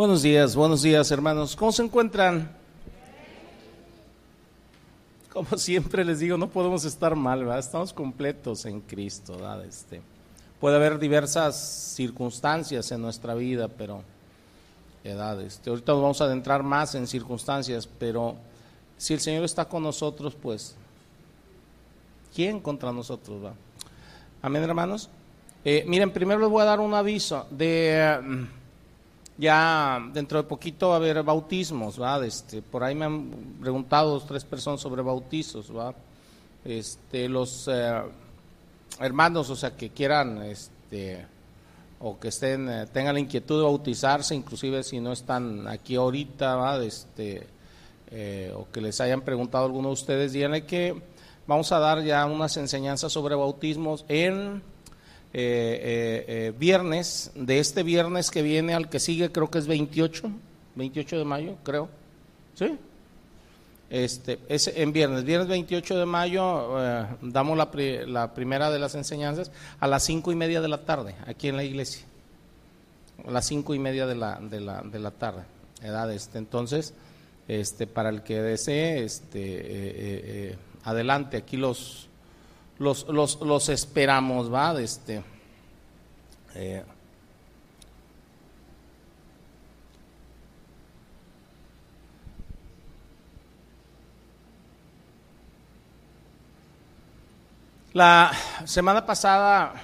Buenos días, buenos días hermanos. ¿Cómo se encuentran? Como siempre les digo, no podemos estar mal, ¿verdad? Estamos completos en Cristo, ¿verdad? Este, puede haber diversas circunstancias en nuestra vida, pero edad, este, ahorita nos vamos a adentrar más en circunstancias, pero si el Señor está con nosotros, pues, ¿quién contra nosotros va? Amén, hermanos. Eh, miren, primero les voy a dar un aviso de ya dentro de poquito va a haber bautismos, ¿va? Este, por ahí me han preguntado dos, tres personas sobre bautizos, ¿va? Este, los eh, hermanos, o sea, que quieran, este, o que estén, eh, tengan la inquietud de bautizarse, inclusive si no están aquí ahorita, ¿va? Este, eh, o que les hayan preguntado alguno de ustedes, díganle que vamos a dar ya unas enseñanzas sobre bautismos en eh, eh, viernes, de este viernes que viene al que sigue, creo que es 28, 28 de mayo, creo. ¿Sí? Este, es en viernes, viernes 28 de mayo, eh, damos la, la, primera de las enseñanzas a las cinco y media de la tarde, aquí en la iglesia. A las cinco y media de la, de la, de la tarde. Edad este. Entonces, este, para el que desee, este, adelante, aquí los los, los, los esperamos, ¿va? Este, eh, la semana pasada,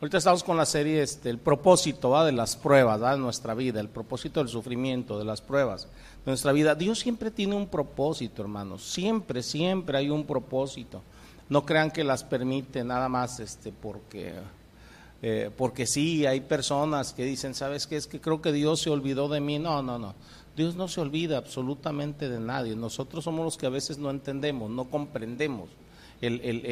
ahorita estamos con la serie, este, el propósito ¿va? de las pruebas ¿va? de nuestra vida, el propósito del sufrimiento, de las pruebas de nuestra vida. Dios siempre tiene un propósito, hermanos, siempre, siempre hay un propósito. No crean que las permite nada más este, porque, eh, porque sí, hay personas que dicen, ¿sabes qué? Es que creo que Dios se olvidó de mí. No, no, no. Dios no se olvida absolutamente de nadie. Nosotros somos los que a veces no entendemos, no comprendemos el, el,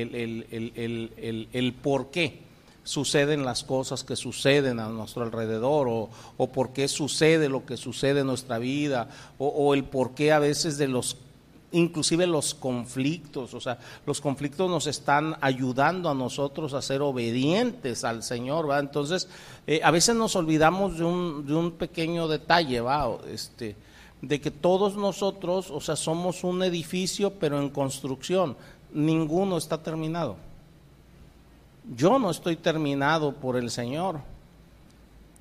el, el por qué suceden las cosas que suceden a nuestro alrededor o, o por qué sucede lo que sucede en nuestra vida o, o el por qué a veces de los inclusive los conflictos, o sea, los conflictos nos están ayudando a nosotros a ser obedientes al Señor, ¿va? Entonces, eh, a veces nos olvidamos de un, de un pequeño detalle, ¿va? Este, de que todos nosotros, o sea, somos un edificio, pero en construcción, ninguno está terminado. Yo no estoy terminado por el Señor.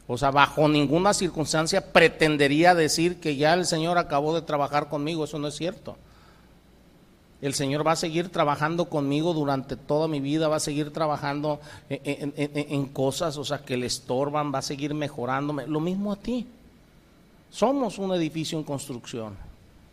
O sea, bajo ninguna circunstancia pretendería decir que ya el Señor acabó de trabajar conmigo, eso no es cierto. El Señor va a seguir trabajando conmigo durante toda mi vida, va a seguir trabajando en, cosas, o sea, que le estorban, va a seguir mejorándome. Lo mismo a ti. Somos un edificio en construcción.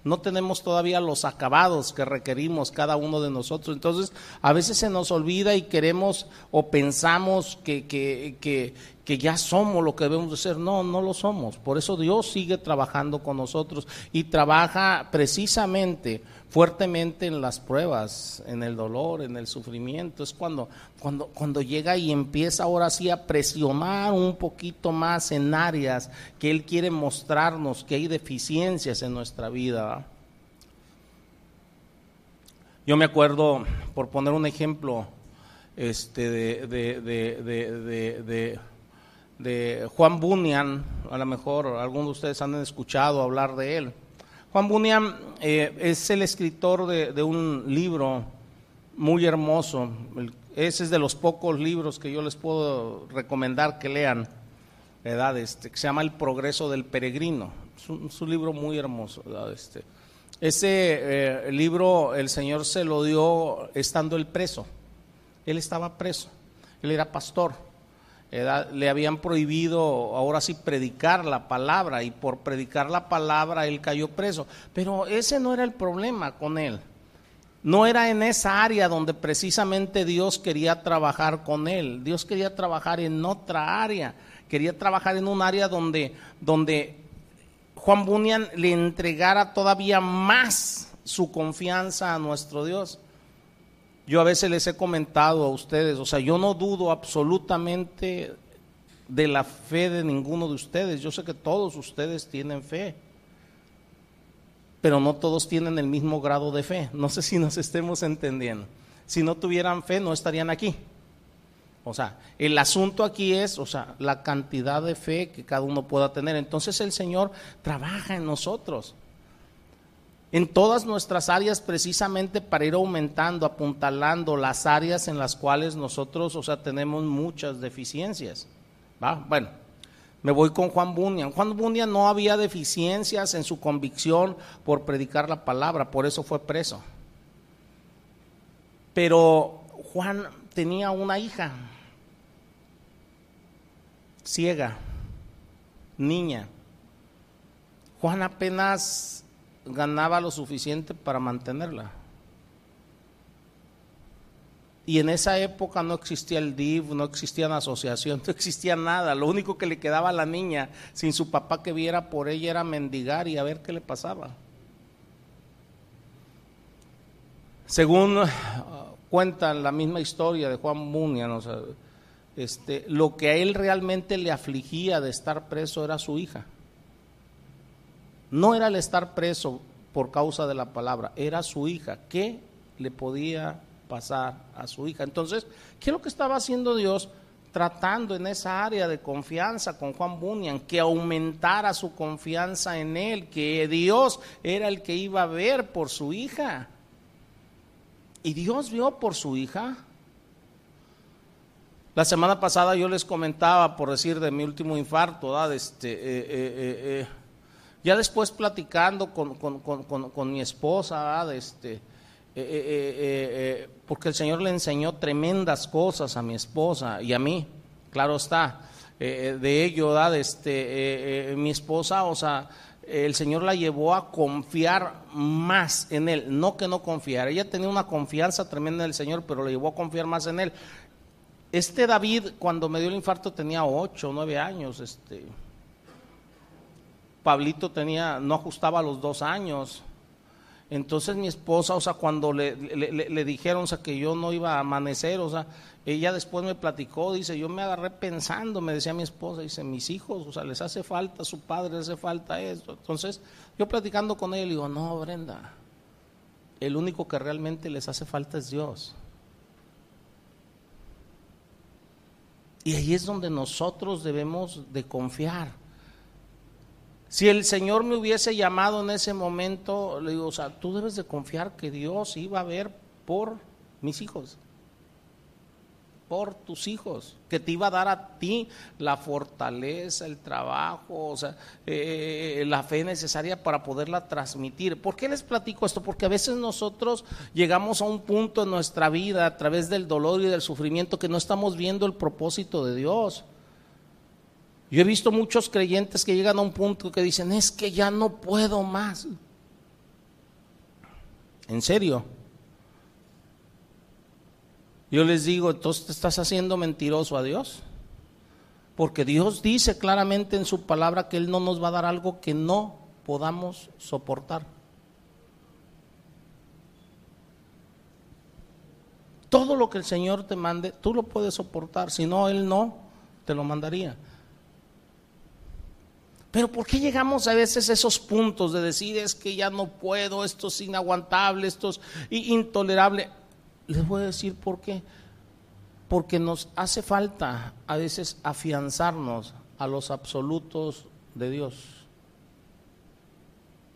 No tenemos todavía los acabados que requerimos cada uno de nosotros. Entonces, a veces se nos olvida y queremos o pensamos que, que, que, que ya somos lo que debemos de ser. No, no lo somos. Por eso Dios sigue trabajando con nosotros y trabaja precisamente fuertemente en las pruebas, en el dolor, en el sufrimiento. Es cuando, cuando, cuando llega y empieza ahora sí a presionar un poquito más en áreas que Él quiere mostrarnos que hay deficiencias en nuestra vida. Yo me acuerdo, por poner un ejemplo, este, de, de, Juan Bunyan, a lo mejor algunos de ustedes han escuchado hablar de él. Juan Bunyan eh, es el escritor de, un libro muy hermoso. ese es de los pocos libros que yo les puedo recomendar que lean, ¿verdad? Este, que se llama El progreso del peregrino. Es un, libro muy hermoso. Este, ese eh, libro el Señor se lo dio estando él preso. Él estaba preso. Él era pastor le habían prohibido ahora sí predicar la palabra y por predicar la palabra él cayó preso. Pero ese no era el problema con él. No era en esa área donde precisamente Dios quería trabajar con él. Dios quería trabajar en otra área. Quería trabajar en un área donde, donde Juan Bunyan le entregara todavía más su confianza a nuestro Dios. Yo a veces les he comentado a ustedes, o sea, yo no dudo absolutamente de la fe de ninguno de ustedes. Yo sé que todos ustedes tienen fe, pero no todos tienen el mismo grado de fe. No sé si nos estemos entendiendo. Si no tuvieran fe, no estarían aquí. O sea, el asunto aquí es, o sea, la cantidad de fe que cada uno pueda tener. Entonces el Señor trabaja en nosotros en todas nuestras áreas precisamente para ir aumentando, apuntalando las áreas en las cuales nosotros, o sea, tenemos muchas deficiencias. ¿va? Bueno, me voy con Juan Bunyan. Juan Bunyan no había deficiencias en su convicción por predicar la palabra, por eso fue preso. Pero Juan tenía una hija ciega, niña. Juan apenas ganaba lo suficiente para mantenerla. Y en esa época no existía el DIV, no existía la asociación, no existía nada. Lo único que le quedaba a la niña, sin su papá que viera por ella, era mendigar y a ver qué le pasaba. Según uh, cuenta la misma historia de Juan Bunyan, este, lo que a él realmente le afligía de estar preso era su hija. No era el estar preso por causa de la palabra, era su hija. ¿Qué le podía pasar a su hija? Entonces, ¿qué es lo que estaba haciendo Dios? Tratando en esa área de confianza con Juan Bunyan, que aumentara su confianza en él, que Dios era el que iba a ver por su hija. Y Dios vio por su hija. La semana pasada yo les comentaba, por decir, de mi último infarto, este, eh, eh, eh, ya después platicando con, mi esposa, este, eh, eh, eh, porque el Señor le enseñó tremendas cosas a mi esposa y a mí, claro está, de ello, este, mi esposa, o sea, el Señor la llevó a confiar más en Él, no que no confiara, ella tenía una confianza tremenda en el Señor, pero le llevó a confiar más en Él. Este David, cuando me dio el infarto, tenía ocho, nueve años, este, Pablito tenía, no ajustaba los dos años. Entonces mi esposa, o sea, cuando le, dijeron, que yo no iba a amanecer, o sea, ella después me platicó, dice, yo me agarré pensando, me decía mi esposa, dice, mis hijos, o sea, les hace falta, su padre les hace falta esto. Entonces, yo platicando con ella, le digo, no, Brenda, el único que realmente les hace falta es Dios. Y ahí es donde nosotros debemos de confiar. Si el Señor me hubiese llamado en ese momento, le digo, o sea, tú debes de confiar que Dios iba a ver por mis hijos, por tus hijos, que te iba a dar a ti la fortaleza, el trabajo, o sea, eh, la fe necesaria para poderla transmitir. ¿Por qué les platico esto? Porque a veces nosotros llegamos a un punto en nuestra vida a través del dolor y del sufrimiento que no estamos viendo el propósito de Dios. Yo he visto muchos creyentes que llegan a un punto que dicen, es que ya no puedo más. ¿En serio? Yo les digo, entonces te estás haciendo mentiroso a Dios. Porque Dios dice claramente en su palabra que Él no nos va a dar algo que no podamos soportar. Todo lo que el Señor te mande, tú lo puedes soportar, si no, Él no te lo mandaría. Pero ¿por qué llegamos a veces a esos puntos de decir es que ya no puedo, esto es inaguantable, esto es intolerable? Les voy a decir por qué. Porque nos hace falta a veces afianzarnos a los absolutos de Dios.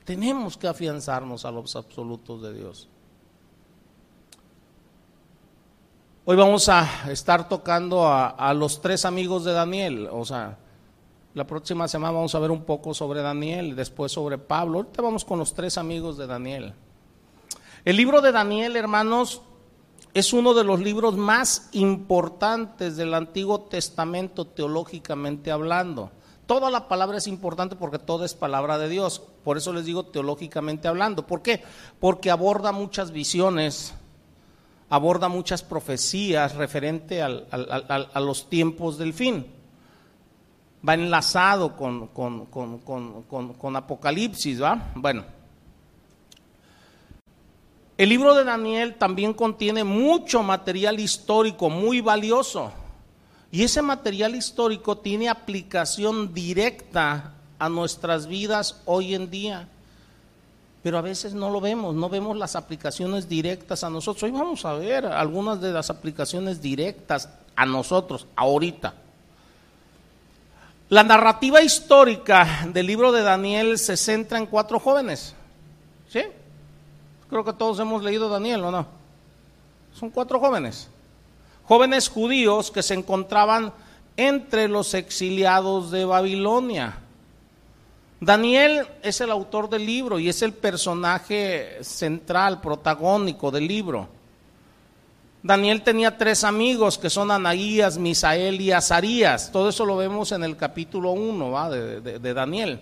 Tenemos que afianzarnos a los absolutos de Dios. Hoy vamos a estar tocando a, los tres amigos de Daniel, o sea, la próxima semana vamos a ver un poco sobre Daniel, después sobre Pablo. Ahorita vamos con los tres amigos de Daniel. El libro de Daniel, hermanos, es uno de los libros más importantes del Antiguo Testamento teológicamente hablando. Toda la palabra es importante porque toda es palabra de Dios. Por eso les digo teológicamente hablando. ¿Por qué? Porque aborda muchas visiones, aborda muchas profecías referente a los tiempos del fin va enlazado con, con, Apocalipsis, ¿va? Bueno. El libro de Daniel también contiene mucho material histórico muy valioso. Y ese material histórico tiene aplicación directa a nuestras vidas hoy en día. Pero a veces no lo vemos, no vemos las aplicaciones directas a nosotros. Hoy vamos a ver algunas de las aplicaciones directas a nosotros, ahorita. La narrativa histórica del libro de Daniel se centra en cuatro jóvenes. ¿Sí? Creo que todos hemos leído Daniel, ¿o no? Son cuatro jóvenes. Jóvenes judíos que se encontraban entre los exiliados de Babilonia. Daniel es el autor del libro y es el personaje central, protagónico del libro. Daniel tenía tres amigos que son Anaías, Misael y Azarías. Todo eso lo vemos en el capítulo 1 de, de Daniel.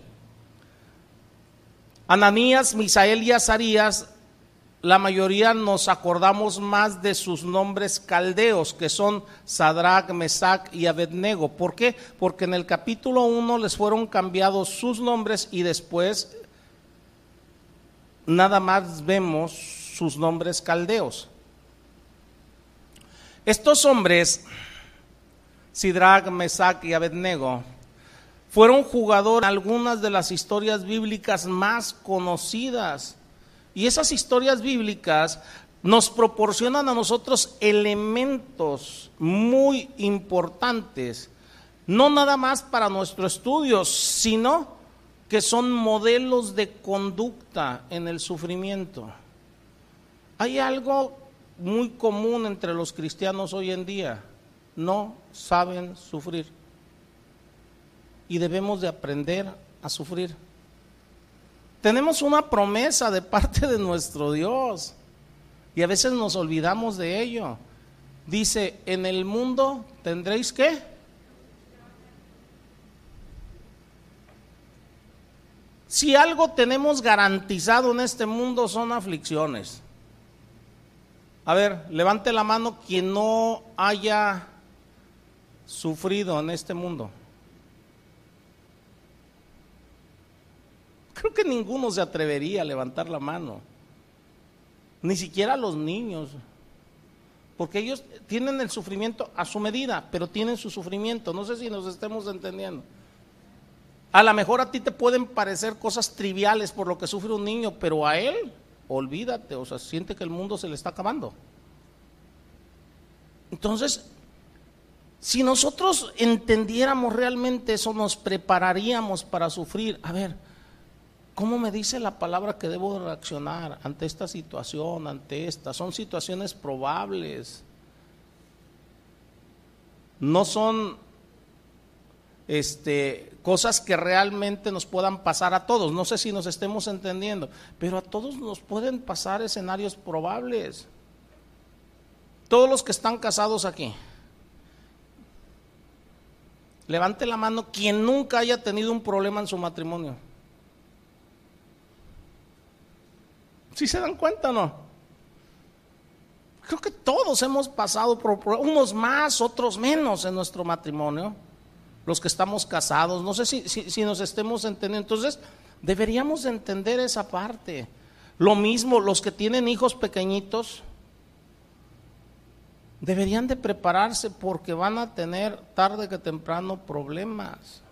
Ananías, Misael y Azarías la mayoría nos acordamos más de sus nombres caldeos, que son Sadrach, Mesach y Abednego. ¿Por qué? Porque en el capítulo 1 les fueron cambiados sus nombres y después nada más vemos sus nombres caldeos. Estos hombres, Sidrach, Mesach y Abednego, fueron jugadores algunas de las historias bíblicas más conocidas y esas historias bíblicas nos proporcionan a nosotros elementos muy importantes, no nada más para nuestro estudio, sino que son modelos de conducta en el sufrimiento. Hay algo muy común entre los cristianos hoy en día, no saben sufrir. Y debemos de aprender a sufrir. Tenemos una promesa de parte de nuestro Dios y a veces nos olvidamos de ello. Dice, en el mundo tendréis qué? Si algo tenemos garantizado en este mundo son aflicciones. A ver, levante la mano quien no haya sufrido en este mundo. Creo que ninguno se atrevería a levantar la mano, ni siquiera los niños, porque ellos tienen el sufrimiento a su medida, pero tienen su sufrimiento. No sé si nos estemos entendiendo. A lo mejor a ti te pueden parecer cosas triviales por lo que sufre un niño, pero a él, olvídate, o sea, siente que el mundo se le está acabando. Entonces, si nosotros entendiéramos realmente eso, nos prepararíamos para sufrir. A ver, ¿Cómo me dice la palabra que debo reaccionar ante esta situación, ante esta? Son situaciones probables. No son este, cosas que realmente nos puedan pasar a todos. No sé si nos estemos entendiendo, pero a todos nos pueden pasar escenarios probables. Todos los que están casados aquí. Levante la mano quien nunca haya tenido un problema en su matrimonio. ¿Sí se dan cuenta o no? Creo que todos hemos pasado por unos más, otros menos en nuestro matrimonio, los que estamos casados. No sé si, si, nos estemos entendiendo. Entonces, deberíamos entender esa parte. Lo mismo, los que tienen hijos pequeñitos, deberían de prepararse porque van a tener tarde que temprano problemas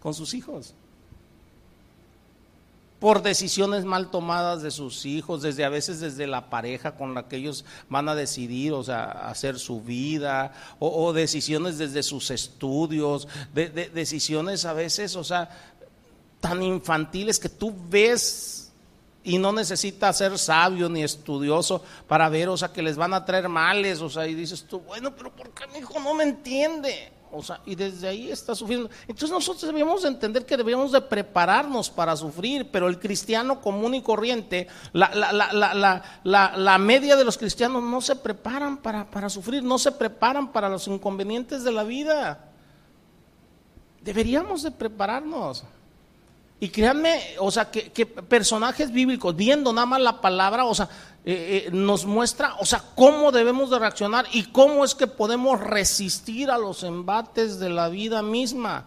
con sus hijos por decisiones mal tomadas de sus hijos, desde a veces desde la pareja con la que ellos van a decidir, o sea, hacer su vida, o, decisiones desde sus estudios, de, decisiones a veces, o sea, tan infantiles que tú ves y no necesitas ser sabio ni estudioso para ver, o sea, que les van a traer males, o sea, y dices tú, bueno, pero ¿por qué mi hijo no me entiende? O sea, y desde ahí está sufriendo. Entonces nosotros debemos entender que debemos de prepararnos para sufrir, pero el cristiano común y corriente, la, la, media de los cristianos no se preparan para, para sufrir, no se preparan para los inconvenientes de la vida. Deberíamos de prepararnos. Y créanme, o sea, que, personajes bíblicos, viendo nada más la palabra, o sea, eh, eh, nos muestra, o sea, cómo debemos de reaccionar y cómo es que podemos resistir a los embates de la vida misma.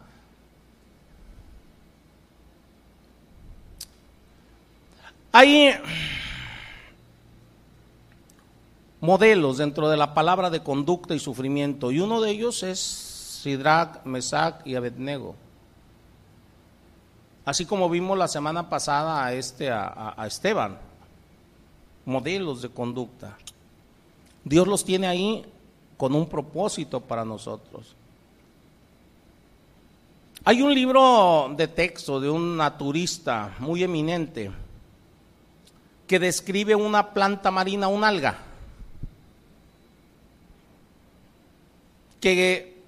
Hay modelos dentro de la palabra de conducta y sufrimiento, y uno de ellos es Sidrach, Mesach y Abednego. Así como vimos la semana pasada a, este, a, Esteban, modelos de conducta. Dios los tiene ahí con un propósito para nosotros. Hay un libro de texto de un naturista muy eminente que describe una planta marina, un alga, que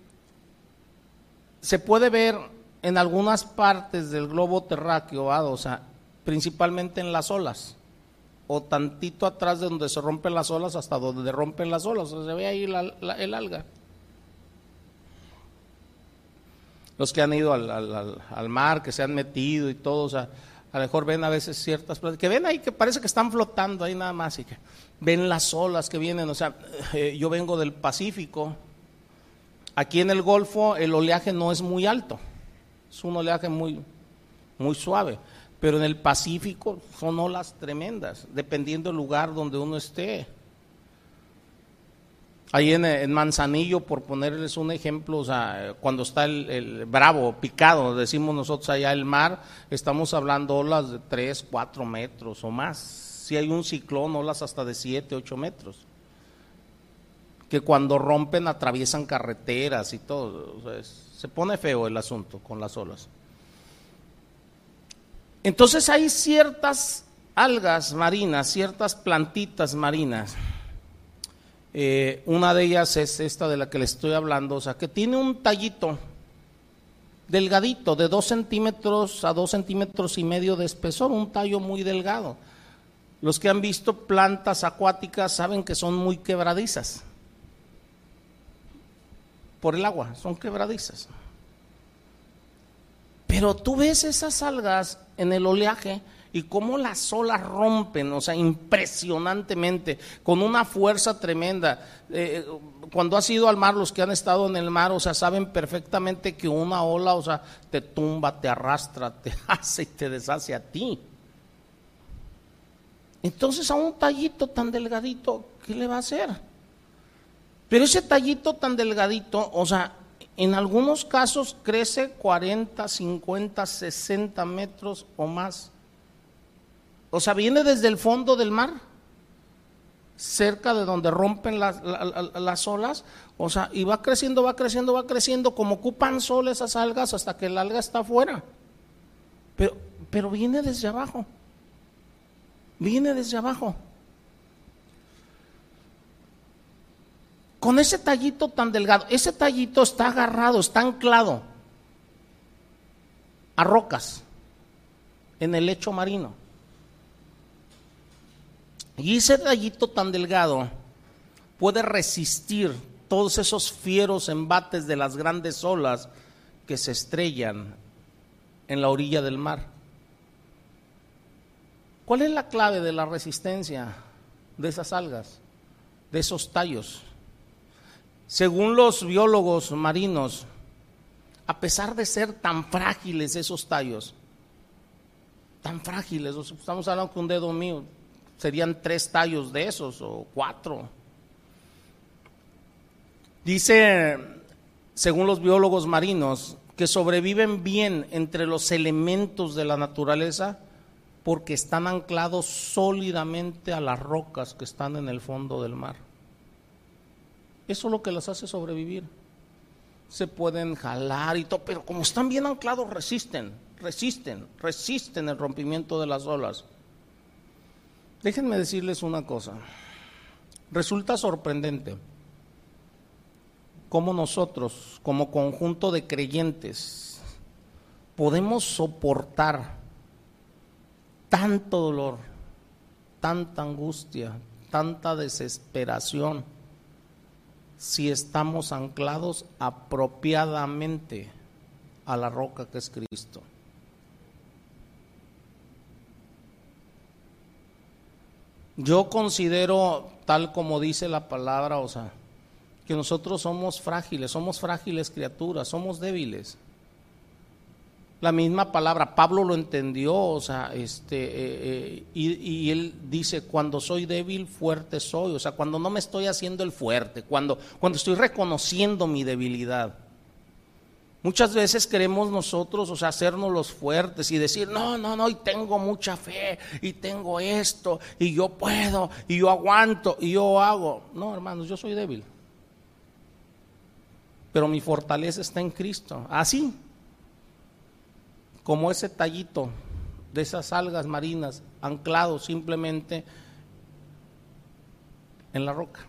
se puede ver en algunas partes del globo terráqueo, o sea, principalmente en las olas, o tantito atrás de donde se rompen las olas hasta donde rompen las olas, o sea, se ve ahí el alga. Los que han ido al, mar, que se han metido y todo, o sea, a lo mejor ven a veces ciertas que ven ahí que parece que están flotando ahí nada más y que ven las olas que vienen, o sea, eh, yo vengo del Pacífico, aquí en el Golfo el oleaje no es muy alto, es un oleaje muy, muy suave, pero en el Pacífico son olas tremendas, dependiendo del lugar donde uno esté. Ahí en, Manzanillo, por ponerles un ejemplo, o sea, cuando está el, bravo, picado, decimos nosotros allá el mar, estamos hablando olas de 3, 4 metros o más. Si hay un ciclón, olas hasta de 7, 8 metros. Que cuando rompen atraviesan carreteras y todo. se pone feo el asunto con las olas. Entonces hay ciertas algas marinas, ciertas plantitas marinas eh, una de ellas es esta de la que le estoy hablando, o sea, que tiene un tallito delgadito, de dos centímetros a dos centímetros y medio de espesor, un tallo muy delgado. Los que han visto plantas acuáticas saben que son muy quebradizas por el agua, son quebradizas. Pero tú ves esas algas en el oleaje y cómo las olas rompen, o sea, impresionantemente, con una fuerza tremenda. Eh, cuando has ido al mar, los que han estado en el mar, o sea, saben perfectamente que una ola, o sea, te tumba, te arrastra, te hace y te deshace a ti. Entonces a un tallito tan delgadito, ¿qué le va a hacer? Pero ese tallito tan delgadito, o sea, en algunos casos crece 40, 50, 60 metros o más. O sea, viene desde el fondo del mar, cerca de donde rompen las, olas, o sea, y va creciendo, va creciendo, va creciendo, como ocupan sol esas algas hasta que el alga está afuera. Pero, pero viene desde abajo, viene desde abajo. Con ese tallito tan delgado, ese tallito está agarrado, está anclado a rocas en el lecho marino. Y ese tallito tan delgado puede resistir todos esos fieros embates de las grandes olas que se estrellan en la orilla del mar. ¿Cuál es la clave de la resistencia de esas algas, de esos tallos? Según los biólogos marinos, a pesar de ser tan frágiles esos tallos, tan frágiles, estamos hablando con un dedo mío, serían tres tallos de esos o cuatro. Dice, según los biólogos marinos, que sobreviven bien entre los elementos de la naturaleza porque están anclados sólidamente a las rocas que están en el fondo del mar. Eso es lo que las hace sobrevivir. Se pueden jalar y todo, pero como están bien anclados resisten, resisten, resisten el rompimiento de las olas. Déjenme decirles una cosa. Resulta sorprendente cómo nosotros, como conjunto de creyentes, podemos soportar tanto dolor, tanta angustia, tanta desesperación, si estamos anclados apropiadamente a la roca que es Cristo. Yo considero, tal como dice la palabra, o sea, que nosotros somos frágiles, somos frágiles criaturas, somos débiles. La misma palabra, Pablo lo entendió, o sea, este, eh, eh, y, él dice, cuando soy débil, fuerte soy, o sea, cuando no me estoy haciendo el fuerte, cuando, cuando estoy reconociendo mi debilidad. Muchas veces queremos nosotros, o sea, hacernos los fuertes y decir, no, no, no, y tengo mucha fe, y tengo esto, y yo puedo, y yo aguanto, y yo hago. No, hermanos, yo soy débil. Pero mi fortaleza está en Cristo. Así, como ese tallito de esas algas marinas anclado simplemente en la roca.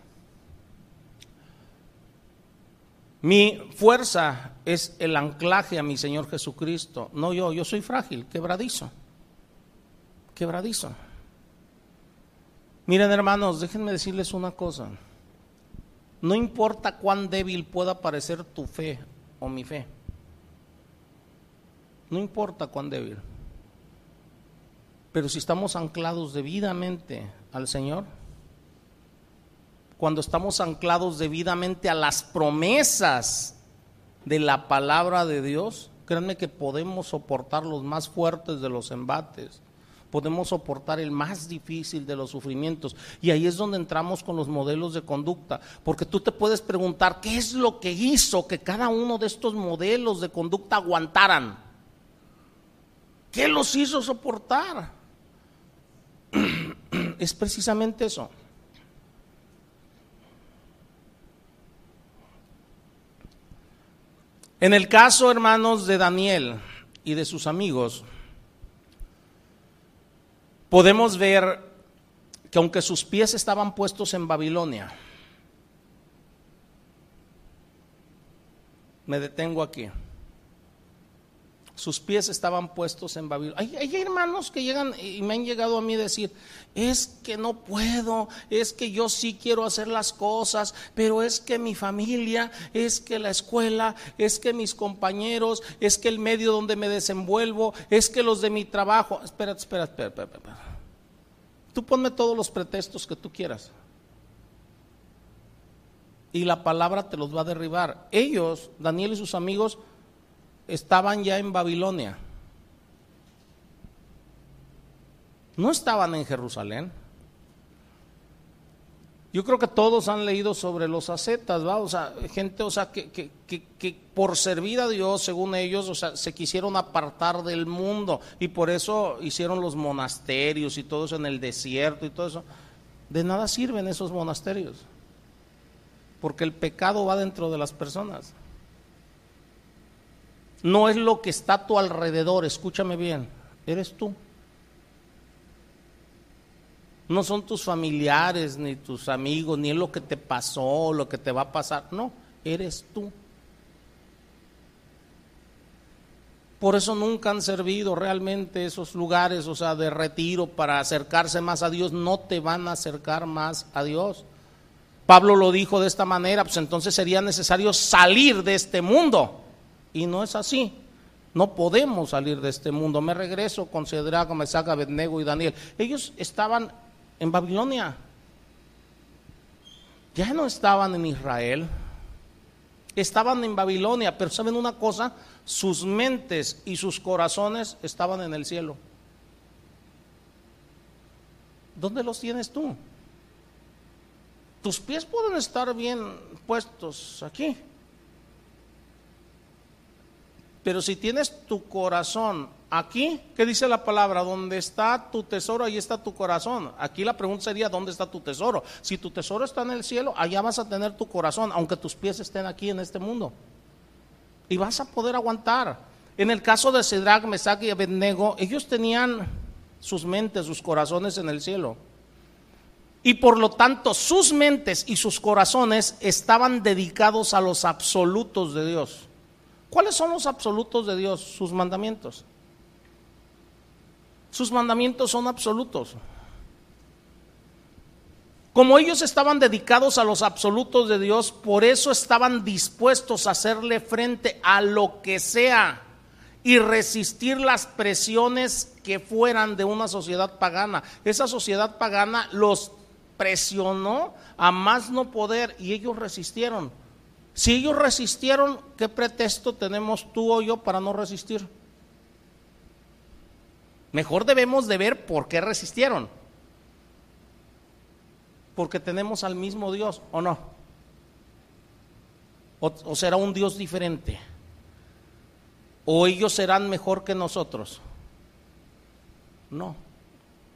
Mi fuerza es el anclaje a mi Señor Jesucristo, no yo, yo soy frágil, quebradizo, quebradizo. Miren hermanos, déjenme decirles una cosa, no importa cuán débil pueda parecer tu fe o mi fe, no importa cuán débil, pero si estamos anclados debidamente al Señor, cuando estamos anclados debidamente a las promesas de la palabra de Dios, créanme que podemos soportar los más fuertes de los embates, podemos soportar el más difícil de los sufrimientos. Y ahí es donde entramos con los modelos de conducta, porque tú te puedes preguntar, ¿qué es lo que hizo que cada uno de estos modelos de conducta aguantaran? ¿Qué los hizo soportar? es precisamente eso. En el caso, hermanos, de Daniel y de sus amigos, podemos ver que aunque sus pies estaban puestos en Babilonia, me detengo aquí sus pies estaban puestos en Babilonia. Hay, hermanos que llegan y me han llegado a mí a decir, es que no puedo, es que yo sí quiero hacer las cosas, pero es que mi familia, es que la escuela, es que mis compañeros, es que el medio donde me desenvuelvo, es que los de mi trabajo. Espera, espera, espera, espera. espera. Tú ponme todos los pretextos que tú quieras. Y la palabra te los va a derribar. Ellos, Daniel y sus amigos, estaban ya en Babilonia. No estaban en Jerusalén. Yo creo que todos han leído sobre los ascetas, ¿va? O sea, gente, o sea, que, que, que, por servir a Dios, según ellos, o sea, se quisieron apartar del mundo y por eso hicieron los monasterios y todo eso en el desierto y todo eso. De nada sirven esos monasterios, porque el pecado va dentro de las personas no es lo que está a tu alrededor, escúchame bien, eres tú. No son tus familiares, ni tus amigos, ni es lo que te pasó, lo que te va a pasar, no, eres tú. Por eso nunca han servido realmente esos lugares, o sea, de retiro para acercarse más a Dios, no te van a acercar más a Dios. Pablo lo dijo de esta manera, pues entonces sería necesario salir de este mundo. Y no es así. No podemos salir de este mundo. Me regreso con Cedrago, Mesaga, Abednego y Daniel. Ellos estaban en Babilonia. Ya no estaban en Israel. Estaban en Babilonia, pero ¿saben una cosa? Sus mentes y sus corazones estaban en el cielo. ¿Dónde los tienes tú? Tus pies pueden estar bien puestos aquí, pero si tienes tu corazón aquí, ¿qué dice la palabra? Donde está tu tesoro, ahí está tu corazón. Aquí la pregunta sería, ¿dónde está tu tesoro? Si tu tesoro está en el cielo, allá vas a tener tu corazón, aunque tus pies estén aquí en este mundo. Y vas a poder aguantar. En el caso de Cedrac, Mesach y Abednego, ellos tenían sus mentes, sus corazones en el cielo. Y por lo tanto, sus mentes y sus corazones estaban dedicados a los absolutos de Dios. ¿Cuáles son los absolutos de Dios? Sus mandamientos. Sus mandamientos son absolutos. Como ellos estaban dedicados a los absolutos de Dios, por eso estaban dispuestos a hacerle frente a lo que sea y resistir las presiones que fueran de una sociedad pagana. Esa sociedad pagana los presionó a más no poder y ellos resistieron. Si ellos resistieron, ¿qué pretexto tenemos tú o yo para no resistir? Mejor debemos de ver por qué resistieron. Porque tenemos al mismo Dios, ¿o no? ¿O, será un Dios diferente? ¿O ellos serán mejor que nosotros? No.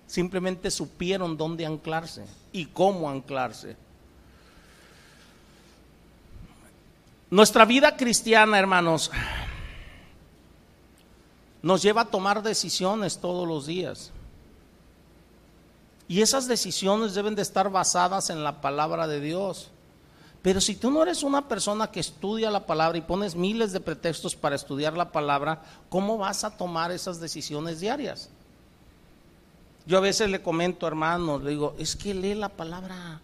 Simplemente supieron dónde anclarse y cómo anclarse. Nuestra vida cristiana, hermanos, nos lleva a tomar decisiones todos los días. Y esas decisiones deben de estar basadas en la palabra de Dios. Pero si tú no eres una persona que estudia la palabra y pones miles de pretextos para estudiar la palabra, ¿cómo vas a tomar esas decisiones diarias? Yo a veces le comento, hermanos, le digo, es que lee la palabra.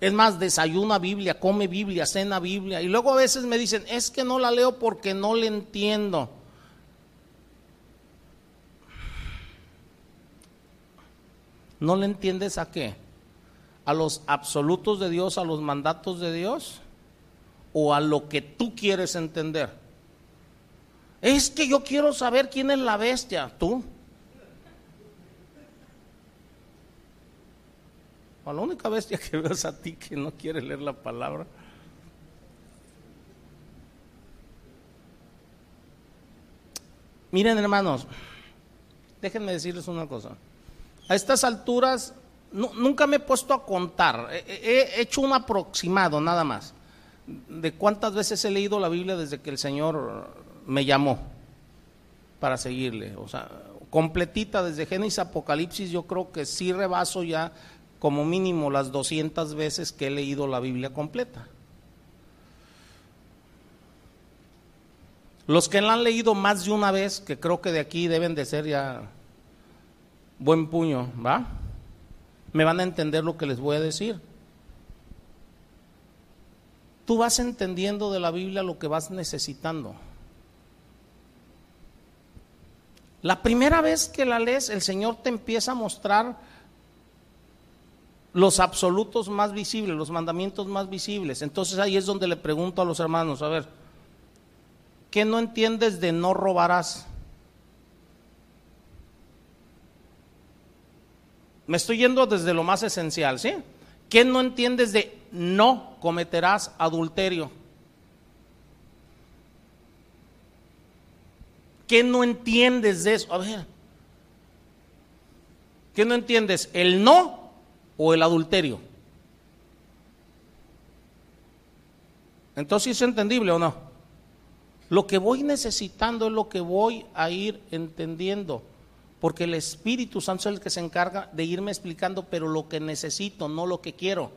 Es más, desayuna Biblia, come Biblia, cena Biblia. Y luego a veces me dicen, es que no la leo porque no le entiendo. ¿No le entiendes a qué? a los absolutos de Dios, a los mandatos de Dios, o a lo que tú quieres entender. Es que yo quiero saber quién es la bestia, tú. La única bestia que ves a ti que no quiere leer la palabra. Miren hermanos, déjenme decirles una cosa. A estas alturas nunca me he puesto a contar, he, hecho un aproximado nada más de cuántas veces he leído la Biblia desde que el Señor me llamó para seguirle. O sea, completita desde Génesis Apocalipsis, yo creo que sí rebaso ya como mínimo las 200 veces que he leído la Biblia completa. Los que la han leído más de una vez, que creo que de aquí deben de ser ya buen puño, ¿va? me van a entender lo que les voy a decir. Tú vas entendiendo de la Biblia lo que vas necesitando. La primera vez que la lees, el Señor te empieza a mostrar los absolutos más visibles, los mandamientos más visibles. Entonces ahí es donde le pregunto a los hermanos, a ver, ¿qué no entiendes de no robarás? Me estoy yendo desde lo más esencial, ¿sí? ¿Qué no entiendes de no cometerás adulterio? ¿Qué no entiendes de eso? A ver, ¿qué no entiendes? ¿El no o el adulterio? Entonces, ¿es entendible o no? Lo que voy necesitando es lo que voy a ir entendiendo porque el Espíritu Santo es el que se encarga de irme explicando, pero lo que necesito, no lo que quiero.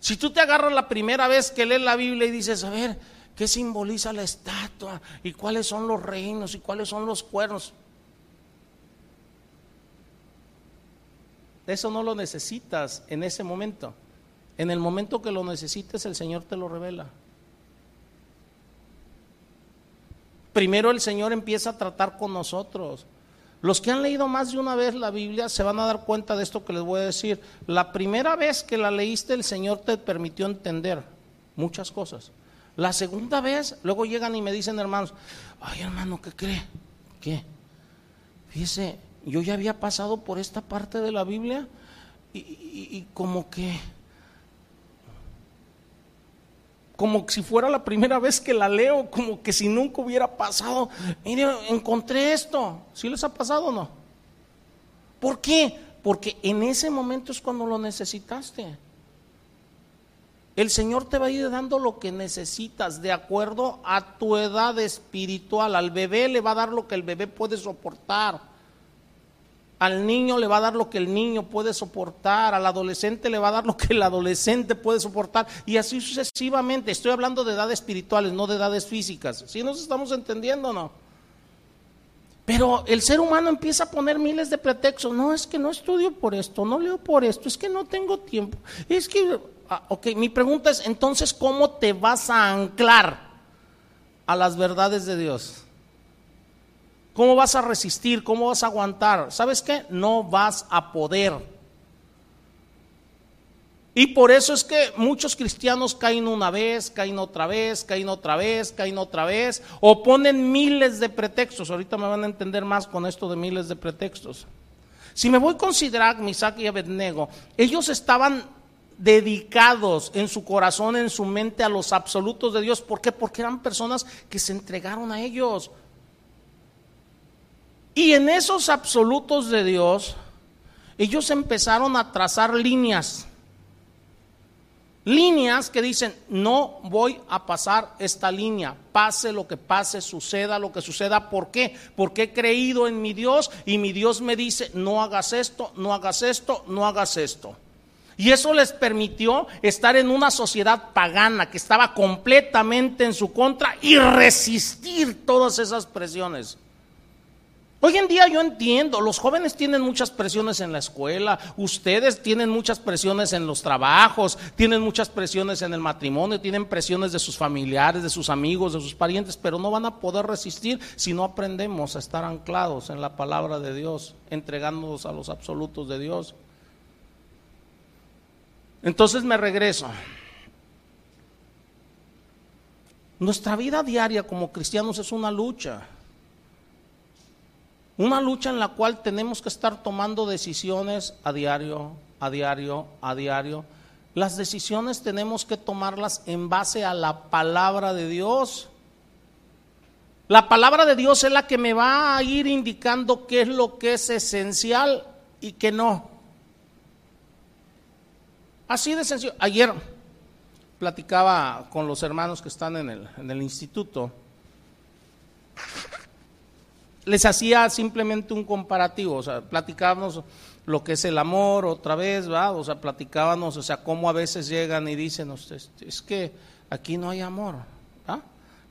Si tú te agarras la primera vez que lees la Biblia y dices, a ver, ¿qué simboliza la estatua? ¿Y cuáles son los reinos? ¿Y cuáles son los cuernos? Eso no lo necesitas en ese momento. En el momento que lo necesites, el Señor te lo revela. primero el Señor empieza a tratar con nosotros. Los que han leído más de una vez la Biblia se van a dar cuenta de esto que les voy a decir. La primera vez que la leíste el Señor te permitió entender muchas cosas. La segunda vez, luego llegan y me dicen hermanos, ay hermano, ¿qué cree? ¿Qué? Fíjese, yo ya había pasado por esta parte de la Biblia y, y como que como si fuera la primera vez que la leo, como que si nunca hubiera pasado. Mire, encontré esto. ¿Sí les ha pasado o no? ¿Por qué? Porque en ese momento es cuando lo necesitaste. El Señor te va a ir dando lo que necesitas de acuerdo a tu edad espiritual. Al bebé le va a dar lo que el bebé puede soportar. Al niño le va a dar lo que el niño puede soportar, al adolescente le va a dar lo que el adolescente puede soportar y así sucesivamente. Estoy hablando de edades espirituales, no de edades físicas. ¿Sí nos estamos entendiendo o no? Pero el ser humano empieza a poner miles de pretextos. No, es que no estudio por esto, no leo por esto, es que no tengo tiempo. Es que, ah, ok, mi pregunta es, entonces, ¿cómo te vas a anclar a las verdades de Dios? ¿Cómo vas a resistir? ¿Cómo vas a aguantar? ¿Sabes qué? No vas a poder. Y por eso es que muchos cristianos caen una vez, caen otra vez, caen otra vez, caen otra vez, o ponen miles de pretextos. Ahorita me van a entender más con esto de miles de pretextos. Si me voy a considerar Misak y Abednego, ellos estaban dedicados en su corazón, en su mente a los absolutos de Dios. ¿Por qué? Porque eran personas que se entregaron a ellos. Y en esos absolutos de Dios, ellos empezaron a trazar líneas. Líneas que dicen, no voy a pasar esta línea, pase lo que pase, suceda lo que suceda. ¿Por qué? Porque he creído en mi Dios y mi Dios me dice, no hagas esto, no hagas esto, no hagas esto. Y eso les permitió estar en una sociedad pagana que estaba completamente en su contra y resistir todas esas presiones. Hoy en día yo entiendo, los jóvenes tienen muchas presiones en la escuela, ustedes tienen muchas presiones en los trabajos, tienen muchas presiones en el matrimonio, tienen presiones de sus familiares, de sus amigos, de sus parientes, pero no van a poder resistir si no aprendemos a estar anclados en la palabra de Dios, entregándonos a los absolutos de Dios. Entonces me regreso. Nuestra vida diaria como cristianos es una lucha. Una lucha en la cual tenemos que estar tomando decisiones a diario, a diario, a diario. Las decisiones tenemos que tomarlas en base a la palabra de Dios. La palabra de Dios es la que me va a ir indicando qué es lo que es esencial y qué no. Así de sencillo. Ayer platicaba con los hermanos que están en el, en el instituto les hacía simplemente un comparativo, o sea, platicábamos lo que es el amor otra vez, ¿va? O sea, platicábamos, o sea, cómo a veces llegan y dicen, es que aquí no hay amor, ¿ah?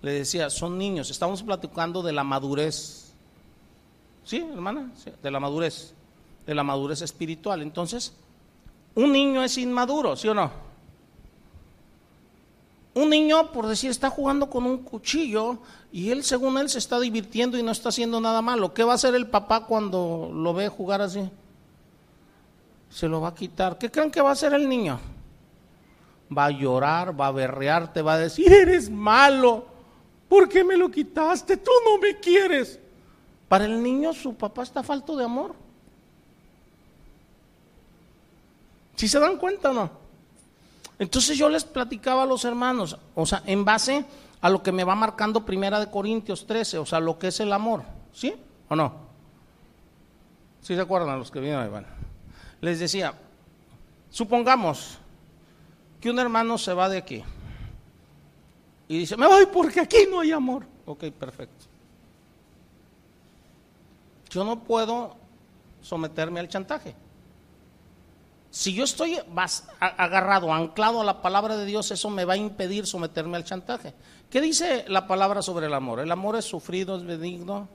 Le decía, son niños, estamos platicando de la madurez, ¿sí, hermana? de la madurez, de la madurez espiritual. Entonces, un niño es inmaduro, ¿sí o no? Un niño, por decir, está jugando con un cuchillo y él, según él, se está divirtiendo y no está haciendo nada malo. ¿Qué va a hacer el papá cuando lo ve jugar así? Se lo va a quitar. ¿Qué creen que va a hacer el niño? Va a llorar, va a berrear, te va a decir, eres malo. ¿Por qué me lo quitaste? Tú no me quieres. Para el niño, su papá está falto de amor. ¿Si se dan cuenta o no? Entonces yo les platicaba a los hermanos, o sea, en base a lo que me va marcando Primera de Corintios 13, o sea, lo que es el amor, ¿sí o no? ¿Sí se acuerdan los que vienen ahí? les decía, supongamos que un hermano se va de aquí y dice, me voy porque aquí no hay amor. Ok, perfecto. Yo no puedo someterme al chantaje. Si yo estoy agarrado, anclado a la palabra de Dios, eso me va a impedir someterme al chantaje. ¿Qué dice la palabra sobre el amor? El amor es sufrido, es benigno,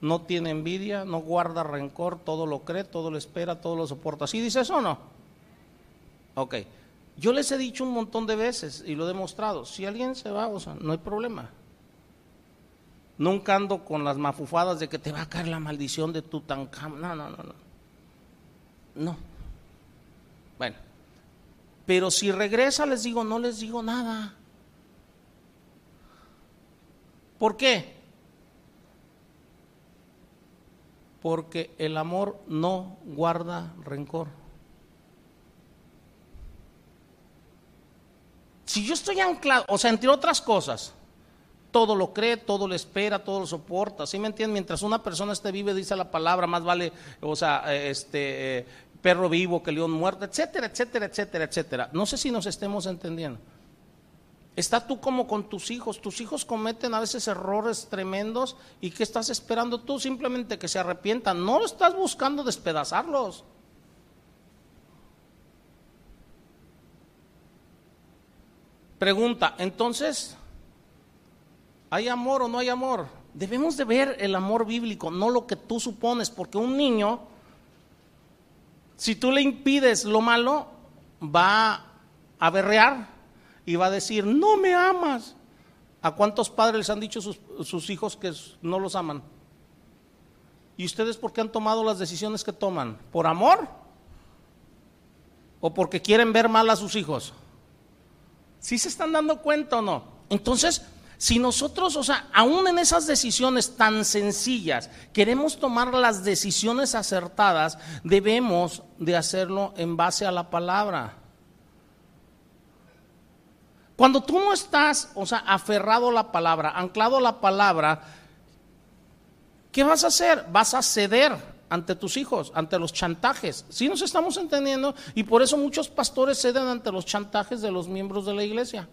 no tiene envidia, no guarda rencor, todo lo cree, todo lo espera, todo lo soporta. ¿Sí dice eso o no? Ok. Yo les he dicho un montón de veces y lo he demostrado. Si alguien se va, o sea, no hay problema. Nunca ando con las mafufadas de que te va a caer la maldición de tu tan No, no, no, no. No. Pero si regresa les digo, no les digo nada. ¿Por qué? Porque el amor no guarda rencor. Si yo estoy anclado, o sea, entre otras cosas, todo lo cree, todo lo espera, todo lo soporta. ¿Sí me entienden? Mientras una persona esté vive, dice la palabra, más vale, o sea, este, eh, perro vivo que león muerto, etcétera, etcétera, etcétera, etcétera. No sé si nos estemos entendiendo. Está tú como con tus hijos. Tus hijos cometen a veces errores tremendos y ¿qué estás esperando tú? Simplemente que se arrepientan. No estás buscando despedazarlos. Pregunta, entonces, ¿hay amor o no hay amor? Debemos de ver el amor bíblico, no lo que tú supones, porque un niño si tú le impides lo malo, va a berrear y va a decir, no me amas. ¿A cuántos padres les han dicho sus, sus hijos que no los aman? ¿Y ustedes por qué han tomado las decisiones que toman? ¿Por amor? ¿O porque quieren ver mal a sus hijos? ¿Sí se están dando cuenta o no? Entonces, si nosotros, o sea, aún en esas decisiones tan sencillas, queremos tomar las decisiones acertadas, debemos de hacerlo en base a la palabra. Cuando tú no estás, o sea, aferrado a la palabra, anclado a la palabra, ¿qué vas a hacer? Vas a ceder ante tus hijos, ante los chantajes. Si nos estamos entendiendo y por eso muchos pastores ceden ante los chantajes de los miembros de la iglesia.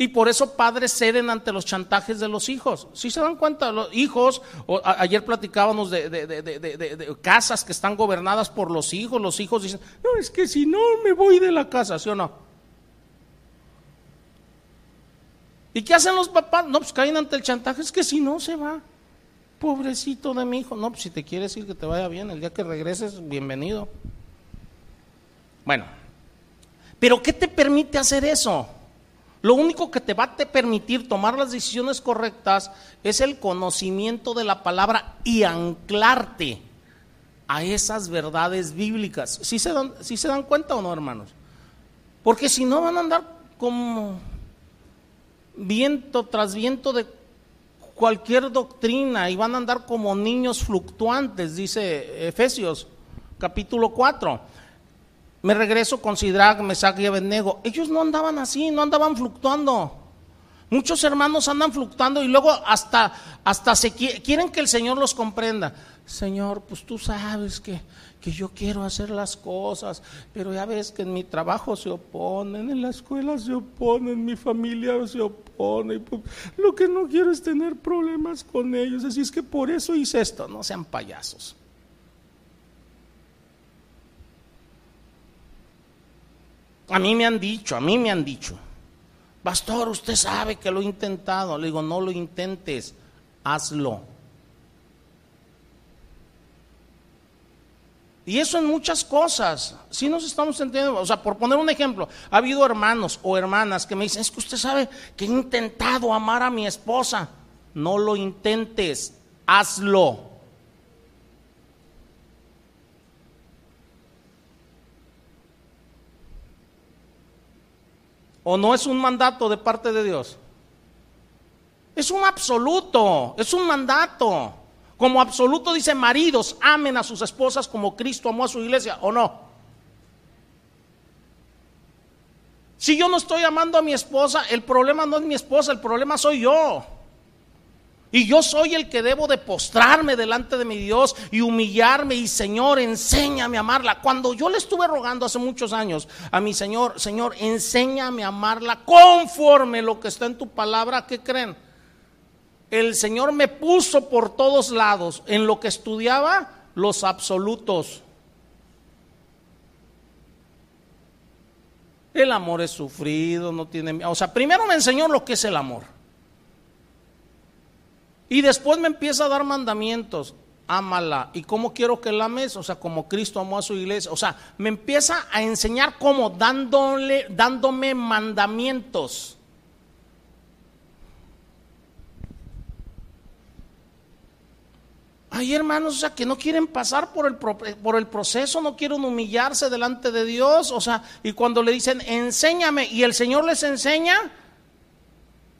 Y por eso padres ceden ante los chantajes de los hijos. Si se dan cuenta, los hijos, ayer platicábamos de, casas que están gobernadas por los hijos, los hijos dicen, no, es que si no me voy de la casa, ¿sí o no? ¿Y qué hacen los papás? No, pues caen ante el chantaje, es que si no se va. Pobrecito de mi hijo. No, pues si te quieres ir que te vaya bien, el día que regreses, bienvenido. Bueno, pero ¿qué te permite hacer eso? Lo único que te va a permitir tomar las decisiones correctas es el conocimiento de la palabra y anclarte a esas verdades bíblicas. ¿Sí se dan, se dan cuenta o no, hermanos? Porque si no van a andar como viento tras viento de cualquier doctrina y van a andar como niños fluctuantes, dice Efesios capítulo 4 me regreso con Sidrach, Mesach y Abednego. Ellos no andaban así, no andaban fluctuando. Muchos hermanos andan fluctuando y luego hasta, hasta se quieren que el Señor los comprenda. Señor, pues tú sabes que, que yo quiero hacer las cosas, pero ya ves que en mi trabajo se oponen, en la escuela se oponen, en mi familia se opone. Pues, lo que no quiero es tener problemas con ellos. Así es que por eso hice esto. No sean payasos. A mí me han dicho, a mí me han dicho, pastor, usted sabe que lo he intentado. Le digo, no lo intentes, hazlo. Y eso en muchas cosas, si nos estamos entendiendo, o sea, por poner un ejemplo, ha habido hermanos o hermanas que me dicen, es que usted sabe que he intentado amar a mi esposa, no lo intentes, hazlo. ¿O no es un mandato de parte de Dios? Es un absoluto, es un mandato. Como absoluto dice, maridos, amen a sus esposas como Cristo amó a su iglesia, ¿o no? Si yo no estoy amando a mi esposa, el problema no es mi esposa, el problema soy yo. Y yo soy el que debo de postrarme delante de mi Dios y humillarme y Señor, enséñame a amarla. Cuando yo le estuve rogando hace muchos años a mi Señor, Señor, enséñame a amarla conforme lo que está en tu palabra, ¿qué creen? El Señor me puso por todos lados en lo que estudiaba los absolutos. El amor es sufrido, no tiene... O sea, primero me enseñó lo que es el amor. Y después me empieza a dar mandamientos. Ámala. ¿Y cómo quiero que la ames? O sea, como Cristo amó a su iglesia. O sea, me empieza a enseñar cómo dándole, dándome mandamientos. Hay hermanos, o sea, que no quieren pasar por el, por el proceso, no quieren humillarse delante de Dios, o sea, y cuando le dicen, enséñame, y el Señor les enseña,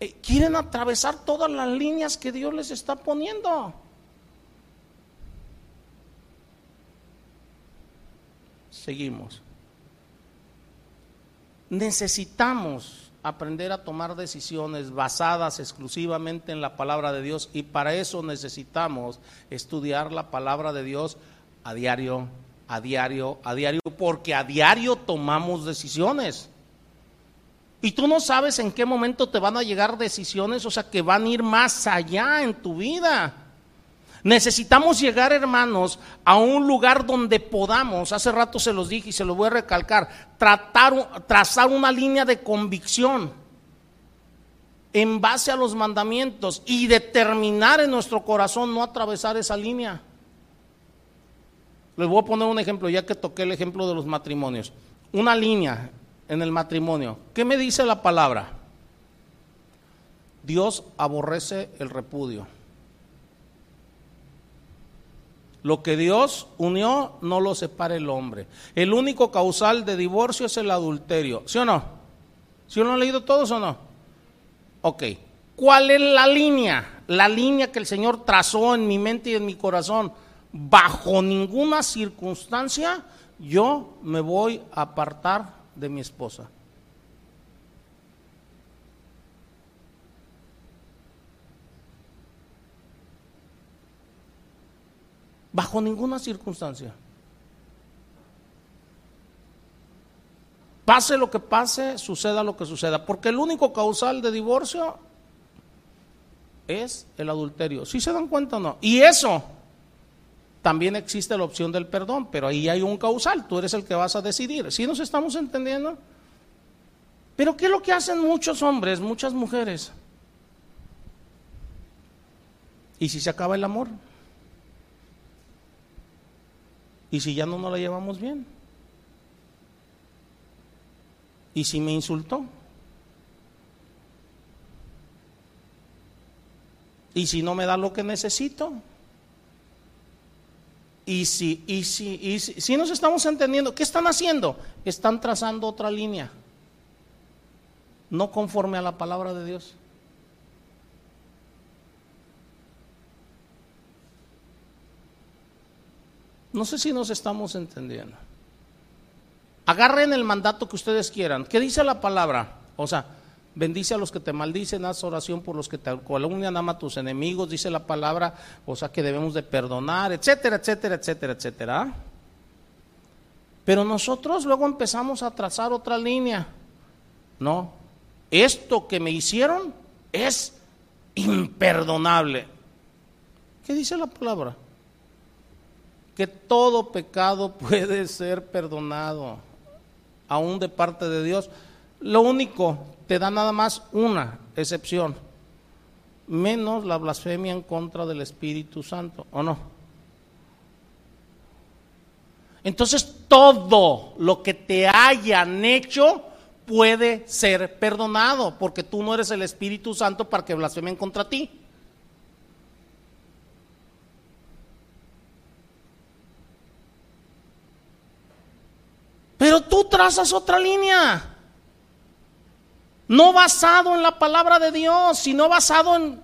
eh, quieren atravesar todas las líneas que Dios les está poniendo. Seguimos. Necesitamos aprender a tomar decisiones basadas exclusivamente en la palabra de Dios y para eso necesitamos estudiar la palabra de Dios a diario, a diario, a diario, porque a diario tomamos decisiones. Y tú no sabes en qué momento te van a llegar decisiones, o sea, que van a ir más allá en tu vida. Necesitamos llegar, hermanos, a un lugar donde podamos, hace rato se los dije y se lo voy a recalcar, trazar una línea de convicción en base a los mandamientos y determinar en nuestro corazón no atravesar esa línea. Les voy a poner un ejemplo, ya que toqué el ejemplo de los matrimonios. Una línea en el matrimonio. ¿Qué me dice la palabra? Dios aborrece el repudio. Lo que Dios unió no lo separa el hombre. El único causal de divorcio es el adulterio. ¿Sí o no? ¿Sí o no han leído todos o no? Ok. ¿Cuál es la línea? La línea que el Señor trazó en mi mente y en mi corazón. Bajo ninguna circunstancia yo me voy a apartar de mi esposa. Bajo ninguna circunstancia. Pase lo que pase, suceda lo que suceda. Porque el único causal de divorcio es el adulterio. Si ¿Sí se dan cuenta o no? Y eso también existe la opción del perdón, pero ahí hay un causal, tú eres el que vas a decidir. ¿Sí nos estamos entendiendo? Pero ¿qué es lo que hacen muchos hombres, muchas mujeres? ¿Y si se acaba el amor? ¿Y si ya no nos la llevamos bien? ¿Y si me insultó? ¿Y si no me da lo que necesito? Y si, y si, y si, si nos estamos entendiendo, ¿qué están haciendo? Están trazando otra línea, no conforme a la palabra de Dios. No sé si nos estamos entendiendo. Agarren el mandato que ustedes quieran. ¿Qué dice la palabra? O sea, bendice a los que te maldicen, haz oración por los que te calumnian, ama a tus enemigos, dice la palabra, o sea, que debemos de perdonar, etcétera, etcétera, etcétera, etcétera. Pero nosotros luego empezamos a trazar otra línea. No, esto que me hicieron es imperdonable. ¿Qué dice la palabra? Que todo pecado puede ser perdonado aún de parte de Dios. Lo único, te da nada más una excepción, menos la blasfemia en contra del Espíritu Santo, ¿o no? Entonces todo lo que te hayan hecho puede ser perdonado, porque tú no eres el Espíritu Santo para que blasfemen contra ti. Pero tú trazas otra línea. No basado en la palabra de Dios, sino basado en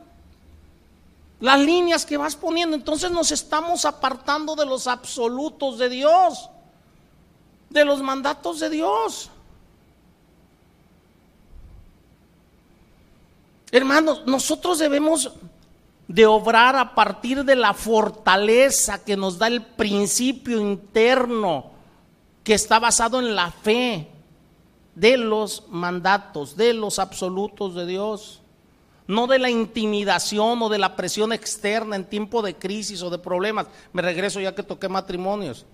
las líneas que vas poniendo. Entonces nos estamos apartando de los absolutos de Dios, de los mandatos de Dios. Hermanos, nosotros debemos de obrar a partir de la fortaleza que nos da el principio interno que está basado en la fe de los mandatos, de los absolutos de Dios, no de la intimidación o de la presión externa en tiempo de crisis o de problemas. Me regreso ya que toqué matrimonios.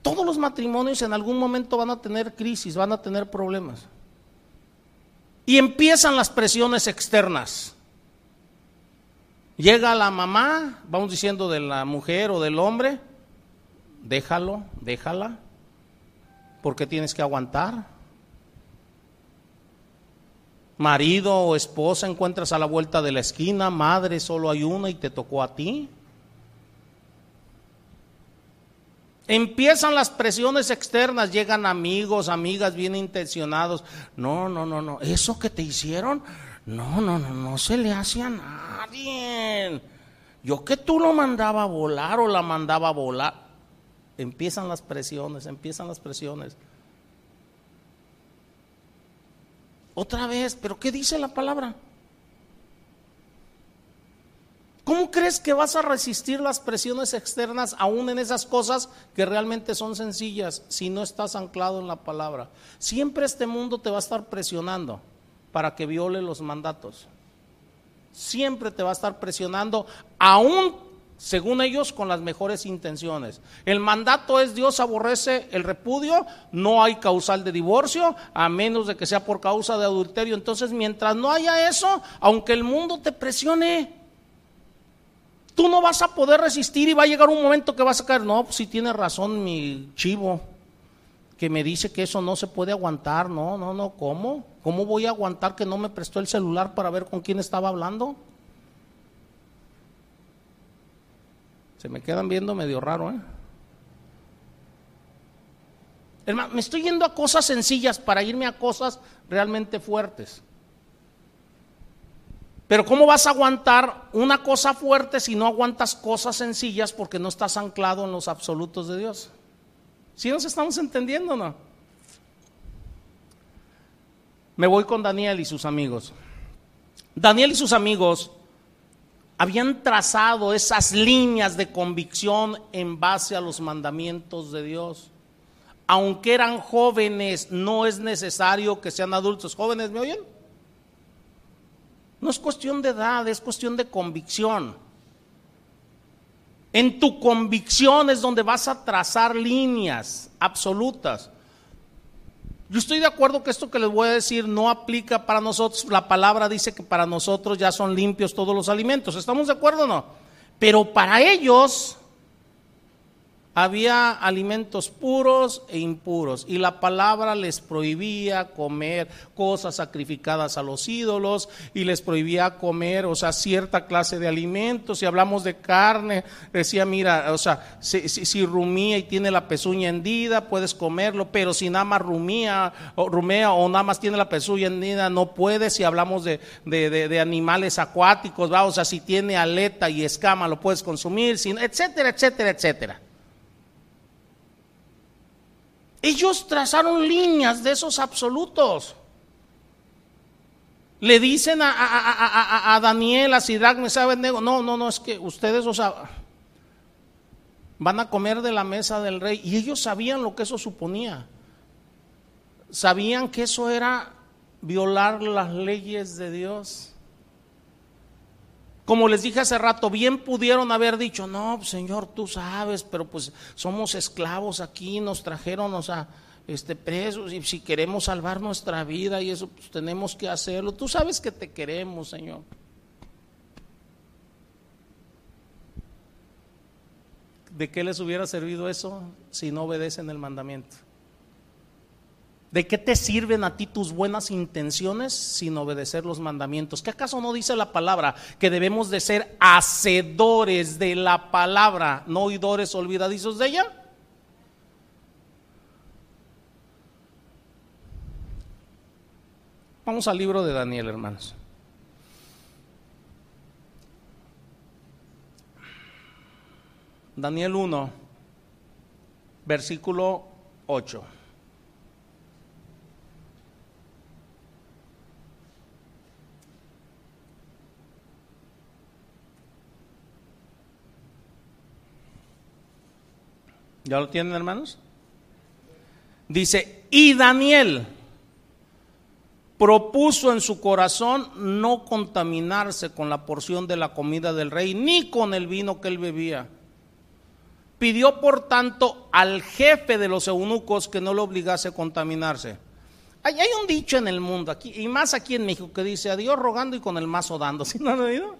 Todos los matrimonios en algún momento van a tener crisis, van a tener problemas. Y empiezan las presiones externas. Llega la mamá, vamos diciendo de la mujer o del hombre, déjalo, déjala, porque tienes que aguantar. Marido o esposa encuentras a la vuelta de la esquina, madre solo hay una y te tocó a ti. Empiezan las presiones externas, llegan amigos, amigas bien intencionados. No, no, no, no, eso que te hicieron, no, no, no, no se le hace a nadie. Yo que tú lo mandaba a volar o la mandaba a volar empiezan las presiones, empiezan las presiones. Otra vez, pero ¿qué dice la palabra? ¿Cómo crees que vas a resistir las presiones externas aún en esas cosas que realmente son sencillas si no estás anclado en la palabra? Siempre este mundo te va a estar presionando para que viole los mandatos. Siempre te va a estar presionando, aún según ellos, con las mejores intenciones. El mandato es Dios aborrece el repudio, no hay causal de divorcio, a menos de que sea por causa de adulterio. Entonces, mientras no haya eso, aunque el mundo te presione, tú no vas a poder resistir y va a llegar un momento que vas a caer. No, pues si tiene razón mi chivo, que me dice que eso no se puede aguantar. No, no, no, ¿cómo? ¿Cómo voy a aguantar que no me prestó el celular para ver con quién estaba hablando? Se me quedan viendo medio raro, ¿eh? Hermano, me estoy yendo a cosas sencillas para irme a cosas realmente fuertes. Pero ¿cómo vas a aguantar una cosa fuerte si no aguantas cosas sencillas porque no estás anclado en los absolutos de Dios? ¿Sí nos estamos entendiendo o no? Me voy con Daniel y sus amigos. Daniel y sus amigos habían trazado esas líneas de convicción en base a los mandamientos de Dios. Aunque eran jóvenes, no es necesario que sean adultos. ¿Jóvenes me oyen? No es cuestión de edad, es cuestión de convicción. En tu convicción es donde vas a trazar líneas absolutas. Yo estoy de acuerdo que esto que les voy a decir no aplica para nosotros. La palabra dice que para nosotros ya son limpios todos los alimentos. ¿Estamos de acuerdo o no? Pero para ellos había alimentos puros e impuros y la palabra les prohibía comer cosas sacrificadas a los ídolos y les prohibía comer, o sea, cierta clase de alimentos. Si hablamos de carne, decía, mira, o sea, si, rumía y tiene la pezuña hendida, puedes comerlo, pero si nada más rumía o rumea o nada más tiene la pezuña hendida, no puedes. Si hablamos de, de, animales acuáticos, ¿va? o sea, si tiene aleta y escama, lo puedes consumir, etcétera, etcétera, etcétera. Ellos trazaron líneas de esos absolutos. Le dicen a, Daniel, a Sidrach, me saben, no, no, no, es que ustedes, o sea, van a comer de la mesa del rey. Y ellos sabían lo que eso suponía. Sabían que eso era violar las leyes de Dios. Como les dije hace rato, bien pudieron haber dicho, no, pues, Señor, tú sabes, pero pues somos esclavos aquí, nos trajeron, o sea, este, presos, y si queremos salvar nuestra vida y eso, pues tenemos que hacerlo. Tú sabes que te queremos, Señor. ¿De qué les hubiera servido eso si no obedecen el mandamiento? ¿De qué te sirven a ti tus buenas intenciones sin obedecer los mandamientos? ¿Qué acaso no dice la palabra que debemos de ser hacedores de la palabra, no oidores olvidadizos de ella? Vamos al libro de Daniel, hermanos. Daniel 1, versículo 8. ¿Ya lo tienen, hermanos? Dice, y Daniel propuso en su corazón no contaminarse con la porción de la comida del rey, ni con el vino que él bebía. Pidió, por tanto, al jefe de los eunucos que no lo obligase a contaminarse. Hay, hay un dicho en el mundo, aquí, y más aquí en México, que dice, a Dios rogando y con el mazo dando. ¿Sí no han oído?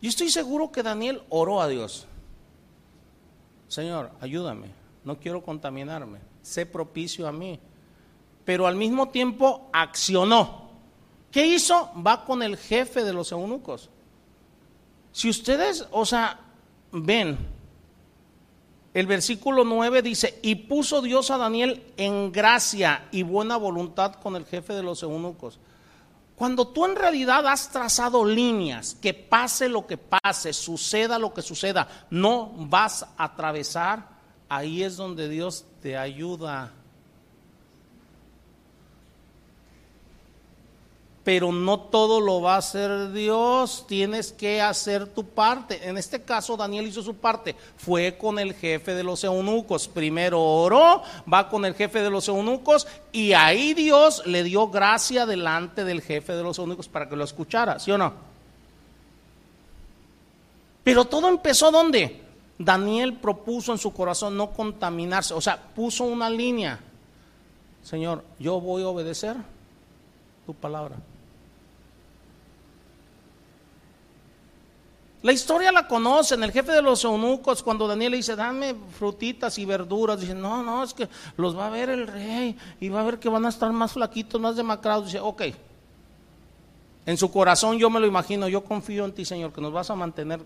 Yo estoy seguro que Daniel oró a Dios. Señor, ayúdame, no quiero contaminarme, sé propicio a mí. Pero al mismo tiempo accionó. ¿Qué hizo? Va con el jefe de los eunucos. Si ustedes, o sea, ven, el versículo 9 dice, y puso Dios a Daniel en gracia y buena voluntad con el jefe de los eunucos. Cuando tú en realidad has trazado líneas, que pase lo que pase, suceda lo que suceda, no vas a atravesar, ahí es donde Dios te ayuda. Pero no todo lo va a hacer Dios, tienes que hacer tu parte. En este caso Daniel hizo su parte, fue con el jefe de los eunucos, primero oró, va con el jefe de los eunucos y ahí Dios le dio gracia delante del jefe de los eunucos para que lo escuchara, ¿sí o no? Pero todo empezó donde? Daniel propuso en su corazón no contaminarse, o sea, puso una línea. Señor, yo voy a obedecer tu palabra. La historia la conocen, el jefe de los eunucos, cuando Daniel le dice, dame frutitas y verduras, dice, no, no, es que los va a ver el rey y va a ver que van a estar más flaquitos, más demacrados. Dice, ok, en su corazón yo me lo imagino, yo confío en ti, Señor, que nos vas a mantener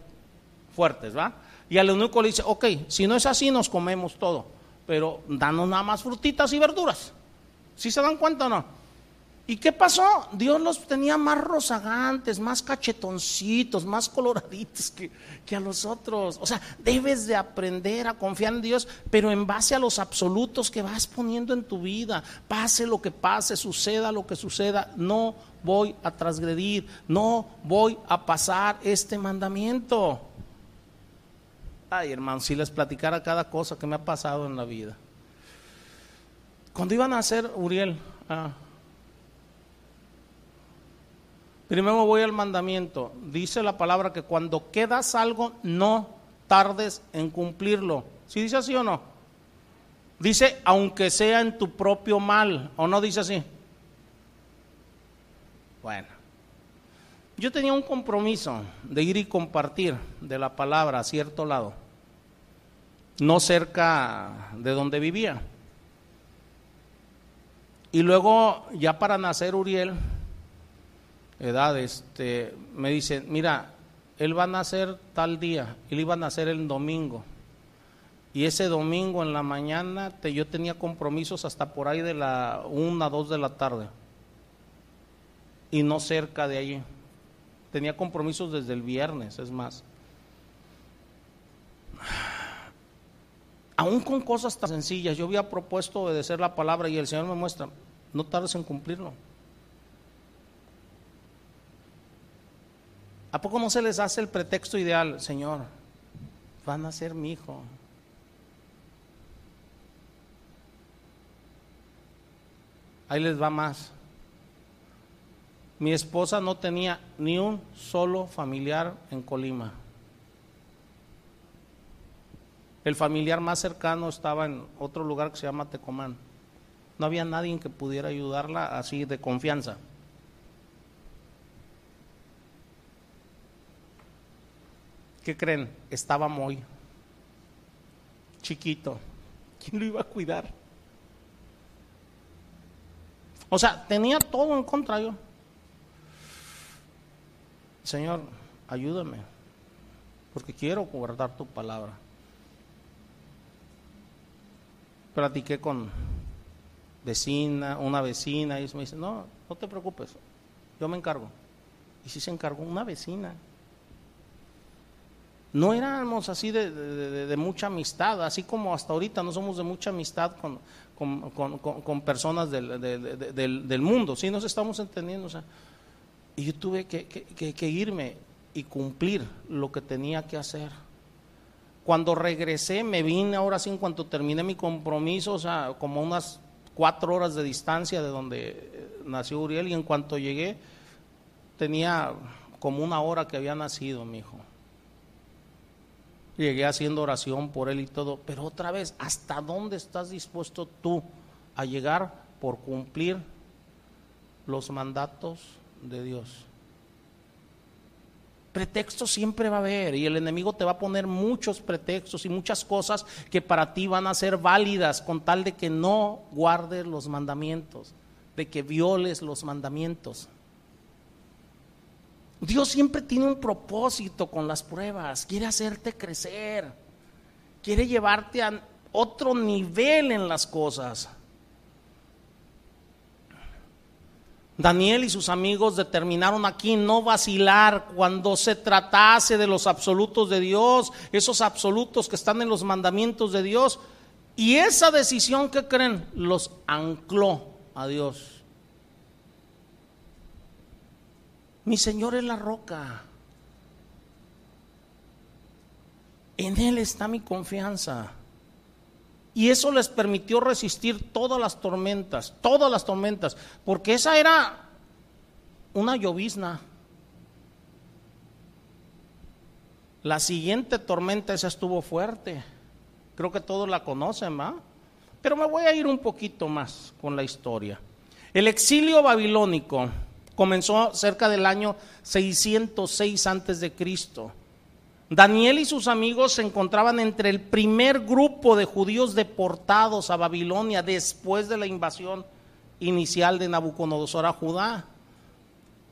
fuertes, ¿va? Y al eunuco le dice, ok, si no es así, nos comemos todo, pero danos nada más frutitas y verduras. ¿Sí se dan cuenta o no? ¿Y qué pasó? Dios los tenía más rozagantes, más cachetoncitos, más coloraditos que, que, a los otros. O sea, debes de aprender a confiar en Dios, pero en base a los absolutos que vas poniendo en tu vida. Pase lo que pase, suceda lo que suceda, no voy a transgredir, no voy a pasar este mandamiento. Ay, hermano, si les platicara cada cosa que me ha pasado en la vida. Cuando iban a hacer Uriel, ah, Primero voy al mandamiento. Dice la palabra que cuando quedas algo, no tardes en cumplirlo. ¿Sí dice así o no? Dice, aunque sea en tu propio mal, ¿o no dice así? Bueno, yo tenía un compromiso de ir y compartir de la palabra a cierto lado, no cerca de donde vivía. Y luego, ya para nacer Uriel, edad, este, me dice, mira, él va a nacer tal día, él iba a nacer el domingo. Y ese domingo en la mañana te, yo tenía compromisos hasta por ahí de la una, dos de la tarde. Y no cerca de allí. Tenía compromisos desde el viernes, es más. Aún con cosas tan sencillas, yo había propuesto obedecer la palabra y el Señor me muestra, no tardes en cumplirlo. ¿A poco no se les hace el pretexto ideal, Señor? Van a ser mi hijo. Ahí les va más. Mi esposa no tenía ni un solo familiar en Colima. El familiar más cercano estaba en otro lugar que se llama Tecomán. No había nadie que pudiera ayudarla así de confianza. ¿Qué creen? Estaba muy chiquito. ¿Quién lo iba a cuidar? O sea, tenía todo en contra yo. Señor, ayúdame, porque quiero guardar tu palabra. Platiqué con vecina, una vecina, y me dice, no, no te preocupes, yo me encargo. Y si se encargó una vecina. No éramos así de, mucha amistad, así como hasta ahorita no somos de mucha amistad con, personas del, mundo, sí nos estamos entendiendo. y yo tuve que, irme y cumplir lo que tenía que hacer. Cuando regresé, me vine ahora sí, en cuanto terminé mi compromiso, o sea, como unas cuatro horas de distancia de donde nació Uriel, y en cuanto llegué, tenía como una hora que había nacido mi hijo llegué haciendo oración por él y todo, pero otra vez, ¿hasta dónde estás dispuesto tú a llegar por cumplir los mandatos de Dios? Pretextos siempre va a haber y el enemigo te va a poner muchos pretextos y muchas cosas que para ti van a ser válidas con tal de que no guardes los mandamientos, de que violes los mandamientos. Dios siempre tiene un propósito con las pruebas, quiere hacerte crecer, quiere llevarte a otro nivel en las cosas. Daniel y sus amigos determinaron aquí no vacilar cuando se tratase de los absolutos de Dios, esos absolutos que están en los mandamientos de Dios. Y esa decisión que creen los ancló a Dios. Mi Señor es la roca. En Él está mi confianza. Y eso les permitió resistir todas las tormentas, todas las tormentas, porque esa era una llovizna. La siguiente tormenta, esa estuvo fuerte. Creo que todos la conocen, ¿va? Pero me voy a ir un poquito más con la historia. El exilio babilónico comenzó cerca del año 606 antes de Cristo. Daniel y sus amigos se encontraban entre el primer grupo de judíos deportados a Babilonia después de la invasión inicial de Nabucodonosor a Judá.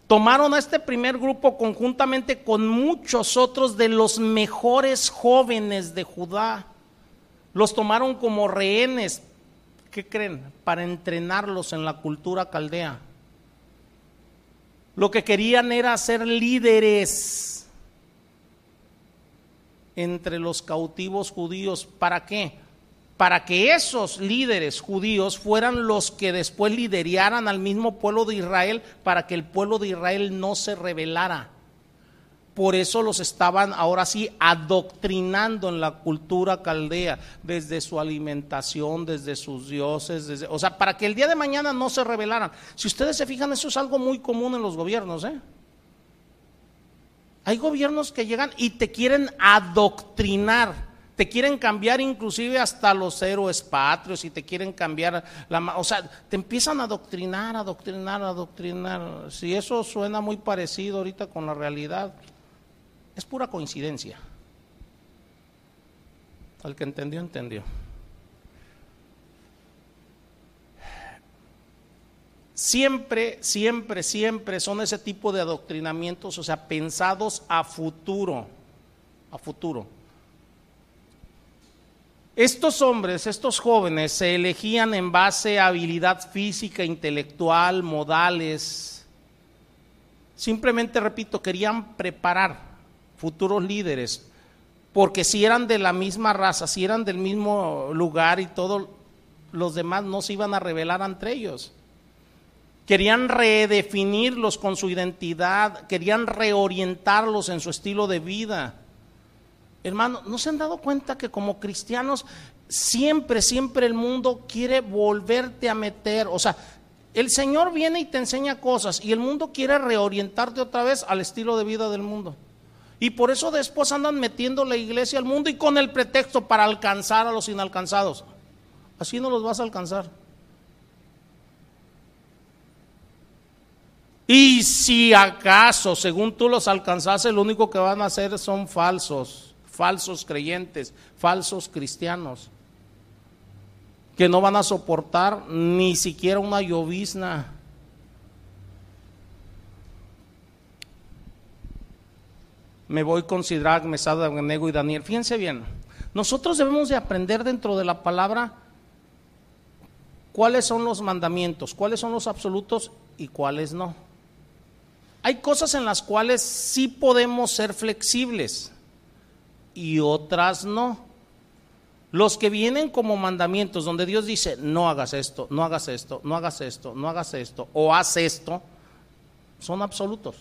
Tomaron a este primer grupo conjuntamente con muchos otros de los mejores jóvenes de Judá. Los tomaron como rehenes, ¿qué creen? Para entrenarlos en la cultura caldea Lo que querían era ser líderes entre los cautivos judíos. ¿Para qué? Para que esos líderes judíos fueran los que después lideraran al mismo pueblo de Israel, para que el pueblo de Israel no se rebelara. Por eso los estaban ahora sí adoctrinando en la cultura caldea, desde su alimentación, desde sus dioses, desde, o sea, para que el día de mañana no se rebelaran. Si ustedes se fijan, eso es algo muy común en los gobiernos. ¿eh? Hay gobiernos que llegan y te quieren adoctrinar. Te quieren cambiar inclusive hasta los héroes patrios y te quieren cambiar la... O sea, te empiezan a adoctrinar, adoctrinar, adoctrinar. Si eso suena muy parecido ahorita con la realidad, es pura coincidencia. Al que entendió, entendió. Siempre, siempre, siempre son ese tipo de adoctrinamientos, o sea, pensados a futuro, a futuro. Estos hombres, estos jóvenes, se elegían en base a habilidad física, intelectual, modales. Simplemente, repito, querían preparar futuros líderes, porque si eran de la misma raza, si eran del mismo lugar y todos los demás no se iban a revelar entre ellos. Querían redefinirlos con su identidad, querían reorientarlos en su estilo de vida. Hermano, ¿no se han dado cuenta que como cristianos siempre, siempre el mundo quiere volverte a meter? O sea, el Señor viene y te enseña cosas y el mundo quiere reorientarte otra vez al estilo de vida del mundo. Y por eso después andan metiendo la iglesia al mundo y con el pretexto para alcanzar a los inalcanzados. Así no los vas a alcanzar. Y si acaso, según tú los alcanzase, lo único que van a hacer son falsos, falsos creyentes, falsos cristianos, que no van a soportar ni siquiera una llovizna me voy con Sidrach, Mesada, Abednego y Daniel. Fíjense bien, nosotros debemos de aprender dentro de la palabra cuáles son los mandamientos, cuáles son los absolutos y cuáles no. Hay cosas en las cuales sí podemos ser flexibles y otras no. Los que vienen como mandamientos, donde Dios dice, no hagas esto, no hagas esto, no hagas esto, no hagas esto, o haz esto, son absolutos.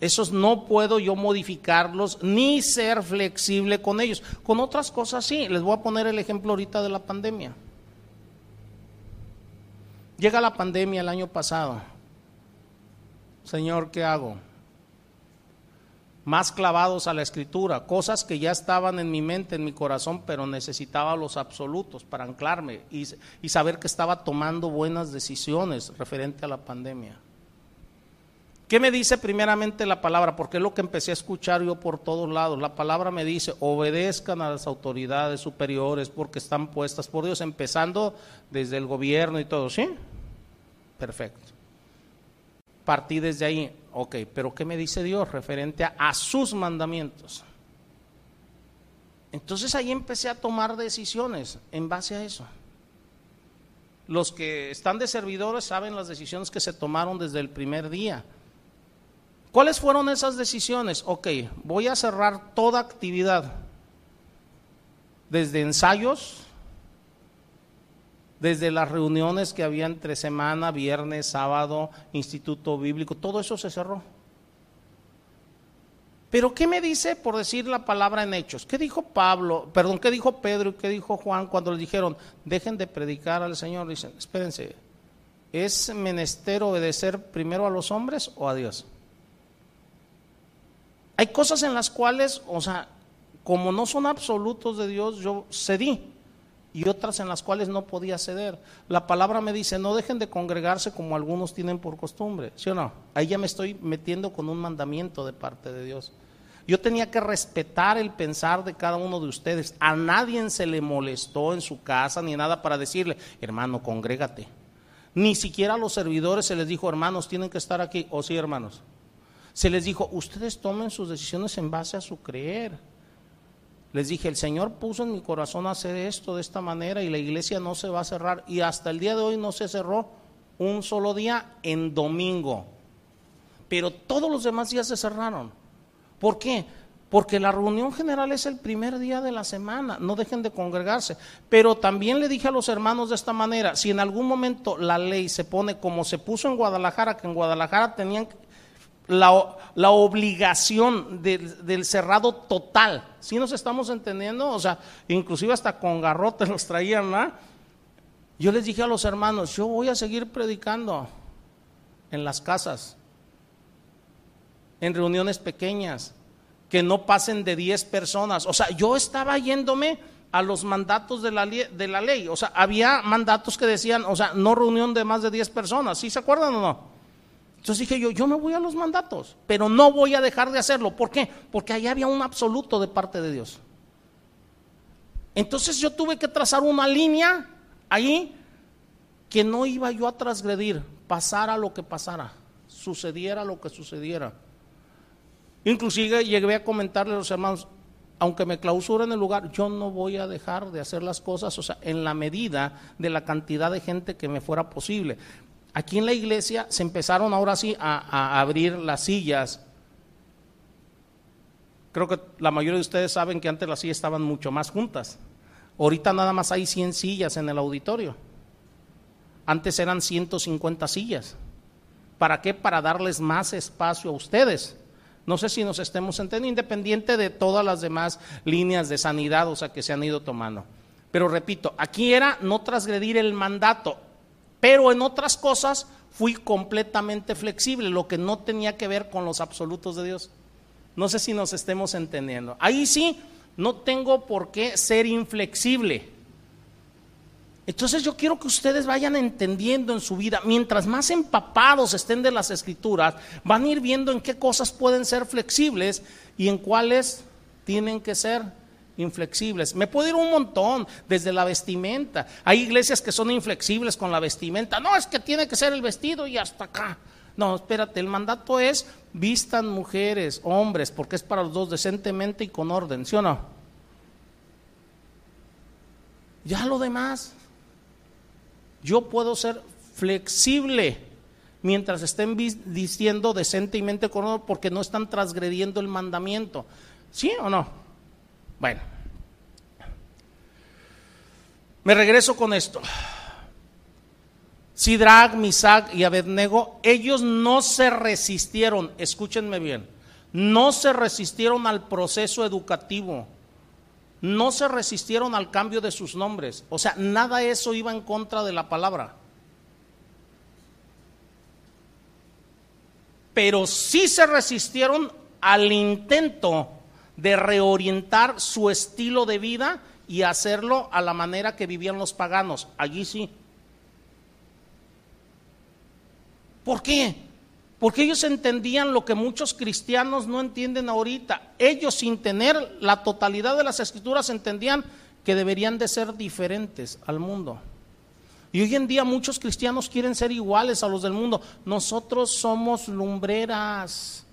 Esos no puedo yo modificarlos ni ser flexible con ellos. Con otras cosas sí. Les voy a poner el ejemplo ahorita de la pandemia. Llega la pandemia el año pasado. Señor, ¿qué hago? Más clavados a la escritura, cosas que ya estaban en mi mente, en mi corazón, pero necesitaba los absolutos para anclarme y, saber que estaba tomando buenas decisiones referente a la pandemia. ¿Qué me dice primeramente la palabra? Porque es lo que empecé a escuchar yo por todos lados. La palabra me dice, obedezcan a las autoridades superiores porque están puestas por Dios, empezando desde el gobierno y todo, ¿sí? Perfecto. Partí desde ahí, ok, pero ¿qué me dice Dios referente a, a sus mandamientos? Entonces ahí empecé a tomar decisiones en base a eso. Los que están de servidores saben las decisiones que se tomaron desde el primer día ¿Cuáles fueron esas decisiones? Ok, voy a cerrar toda actividad, desde ensayos, desde las reuniones que había entre semana, viernes, sábado, instituto bíblico, todo eso se cerró. Pero ¿qué me dice por decir la palabra en hechos? ¿Qué dijo Pablo, perdón, qué dijo Pedro y qué dijo Juan cuando le dijeron, dejen de predicar al Señor? Dicen, espérense, ¿es menester obedecer primero a los hombres o a Dios? Hay cosas en las cuales, o sea, como no son absolutos de Dios, yo cedí. Y otras en las cuales no podía ceder. La palabra me dice, no dejen de congregarse como algunos tienen por costumbre. ¿Sí o no? Ahí ya me estoy metiendo con un mandamiento de parte de Dios. Yo tenía que respetar el pensar de cada uno de ustedes. A nadie se le molestó en su casa ni nada para decirle, hermano, congrégate. Ni siquiera a los servidores se les dijo, hermanos, tienen que estar aquí. ¿O sí, hermanos? Se les dijo, ustedes tomen sus decisiones en base a su creer. Les dije, el Señor puso en mi corazón hacer esto de esta manera y la iglesia no se va a cerrar. Y hasta el día de hoy no se cerró. un solo día en domingo. Pero todos los demás días se cerraron. ¿Por qué? Porque la reunión general es el primer día de la semana, no dejen de congregarse. Pero también le dije a los hermanos de esta manera, si en algún momento la ley se pone como se puso en Guadalajara, que en Guadalajara tenían la, la obligación del, cerrado total, si nos estamos entendiendo? O sea, inclusive hasta con garrotes los traían. Yo les dije a los hermanos, yo voy a seguir predicando en las casas, en reuniones pequeñas, que no pasen de 10 personas. O sea, yo estaba yéndome a los mandatos de la, de la ley. O sea, había mandatos que decían, o sea, no reunión de más de 10 personas. ¿Sí se acuerdan o no? Entonces dije yo, yo me voy a los mandatos, pero no voy a dejar de hacerlo. ¿Por qué? Porque ahí había un absoluto de parte de Dios. Entonces yo tuve que trazar una línea ahí que no iba yo a transgredir, pasara lo que pasara, sucediera lo que sucediera. Inclusive llegué a comentarle a los hermanos, aunque me clausuren el lugar, yo no voy a dejar de hacer las cosas, o sea, en la medida de la cantidad de gente que me fuera posible. Aquí en la iglesia se empezaron ahora sí a, abrir las sillas. Creo que la mayoría de ustedes saben que antes las sillas estaban mucho más juntas. Ahorita nada más hay 100 sillas en el auditorio. Antes eran 150 sillas. ¿Para qué? Para darles más espacio a ustedes. No sé si nos estemos entendiendo, independiente de todas las demás líneas de sanidad, o sea, que se han ido tomando. Pero repito, aquí era no transgredir el mandato, pero en otras cosas fui completamente flexible, lo que no tenía que ver con los absolutos de Dios. No sé si nos estemos entendiendo. Ahí sí, no tengo por qué ser inflexible. Entonces yo quiero que ustedes vayan entendiendo en su vida, mientras más empapados estén de las escrituras, van a ir viendo en qué cosas pueden ser flexibles y en cuáles tienen que ser inflexibles. Me puedo ir un montón, desde la vestimenta. Hay iglesias que son inflexibles con la vestimenta. No, es que tiene que ser el vestido y hasta acá. No, espérate, el mandato es vistan mujeres, hombres, porque es para los dos decentemente y con orden, ¿sí o no? Ya lo demás, yo puedo ser flexible mientras estén diciendo decentemente con honor porque no están transgrediendo el mandamiento. ¿Sí o no? Bueno, me regreso con esto. Sidrag, Misac y Abednego, ellos no se resistieron, escúchenme bien, no se resistieron al proceso educativo no se resistieron al cambio de sus nombres. O sea, nada eso iba en contra de la palabra. Pero sí se resistieron al intento de reorientar su estilo de vida y hacerlo a la manera que vivían los paganos. Allí sí. ¿Por qué? Porque ellos entendían lo que muchos cristianos no entienden ahorita. Ellos sin tener la totalidad de las escrituras entendían que deberían de ser diferentes al mundo. Y hoy en día muchos cristianos quieren ser iguales a los del mundo. Nosotros somos lumbreras.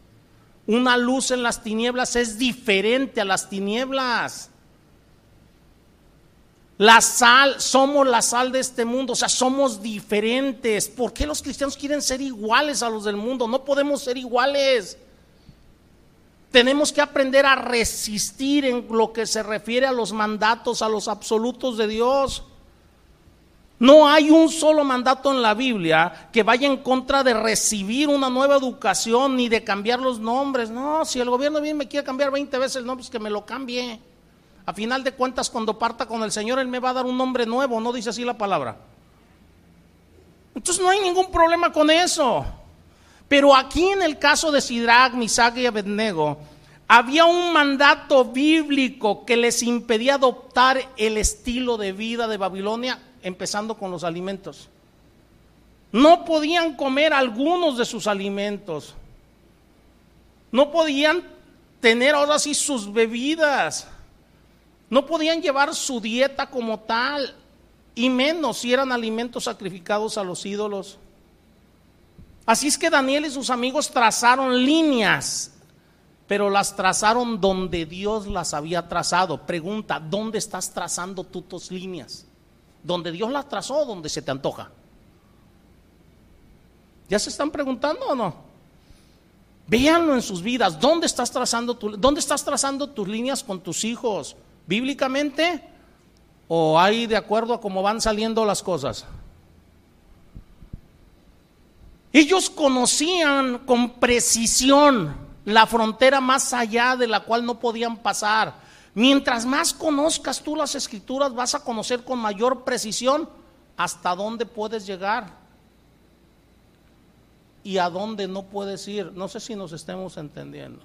Una luz en las tinieblas es diferente a las tinieblas. La sal, somos la sal de este mundo, o sea, somos diferentes. ¿Por qué los cristianos quieren ser iguales a los del mundo? No podemos ser iguales. Tenemos que aprender a resistir en lo que se refiere a los mandatos, a los absolutos de Dios. No hay un solo mandato en la Biblia que vaya en contra de recibir una nueva educación ni de cambiar los nombres. No, si el gobierno bien me quiere cambiar 20 veces el nombre, pues que me lo cambie. A final de cuentas, cuando parta con el Señor, Él me va a dar un nombre nuevo, no dice así la palabra. Entonces no hay ningún problema con eso. Pero aquí en el caso de Sidrach, Misag y Abednego, había un mandato bíblico que les impedía adoptar el estilo de vida de Babilonia, empezando con los alimentos. No podían comer algunos de sus alimentos. No podían tener ahora sí sus bebidas. No podían llevar su dieta como tal, y menos si eran alimentos sacrificados a los ídolos. Así es que Daniel y sus amigos trazaron líneas, pero las trazaron donde Dios las había trazado. Pregunta, ¿dónde estás trazando tú tus líneas? ¿Donde Dios las trazó o donde se te antoja? ¿Ya se están preguntando o no? Véanlo en sus vidas. ¿Dónde estás trazando, ¿dónde estás trazando tus líneas con tus hijos? ¿Bíblicamente? ¿O hay de acuerdo a cómo van saliendo las cosas? Ellos conocían con precisión la frontera más allá de la cual no podían pasar. Mientras más conozcas tú las escrituras, vas a conocer con mayor precisión hasta dónde puedes llegar y a dónde no puedes ir. No sé si nos estemos entendiendo.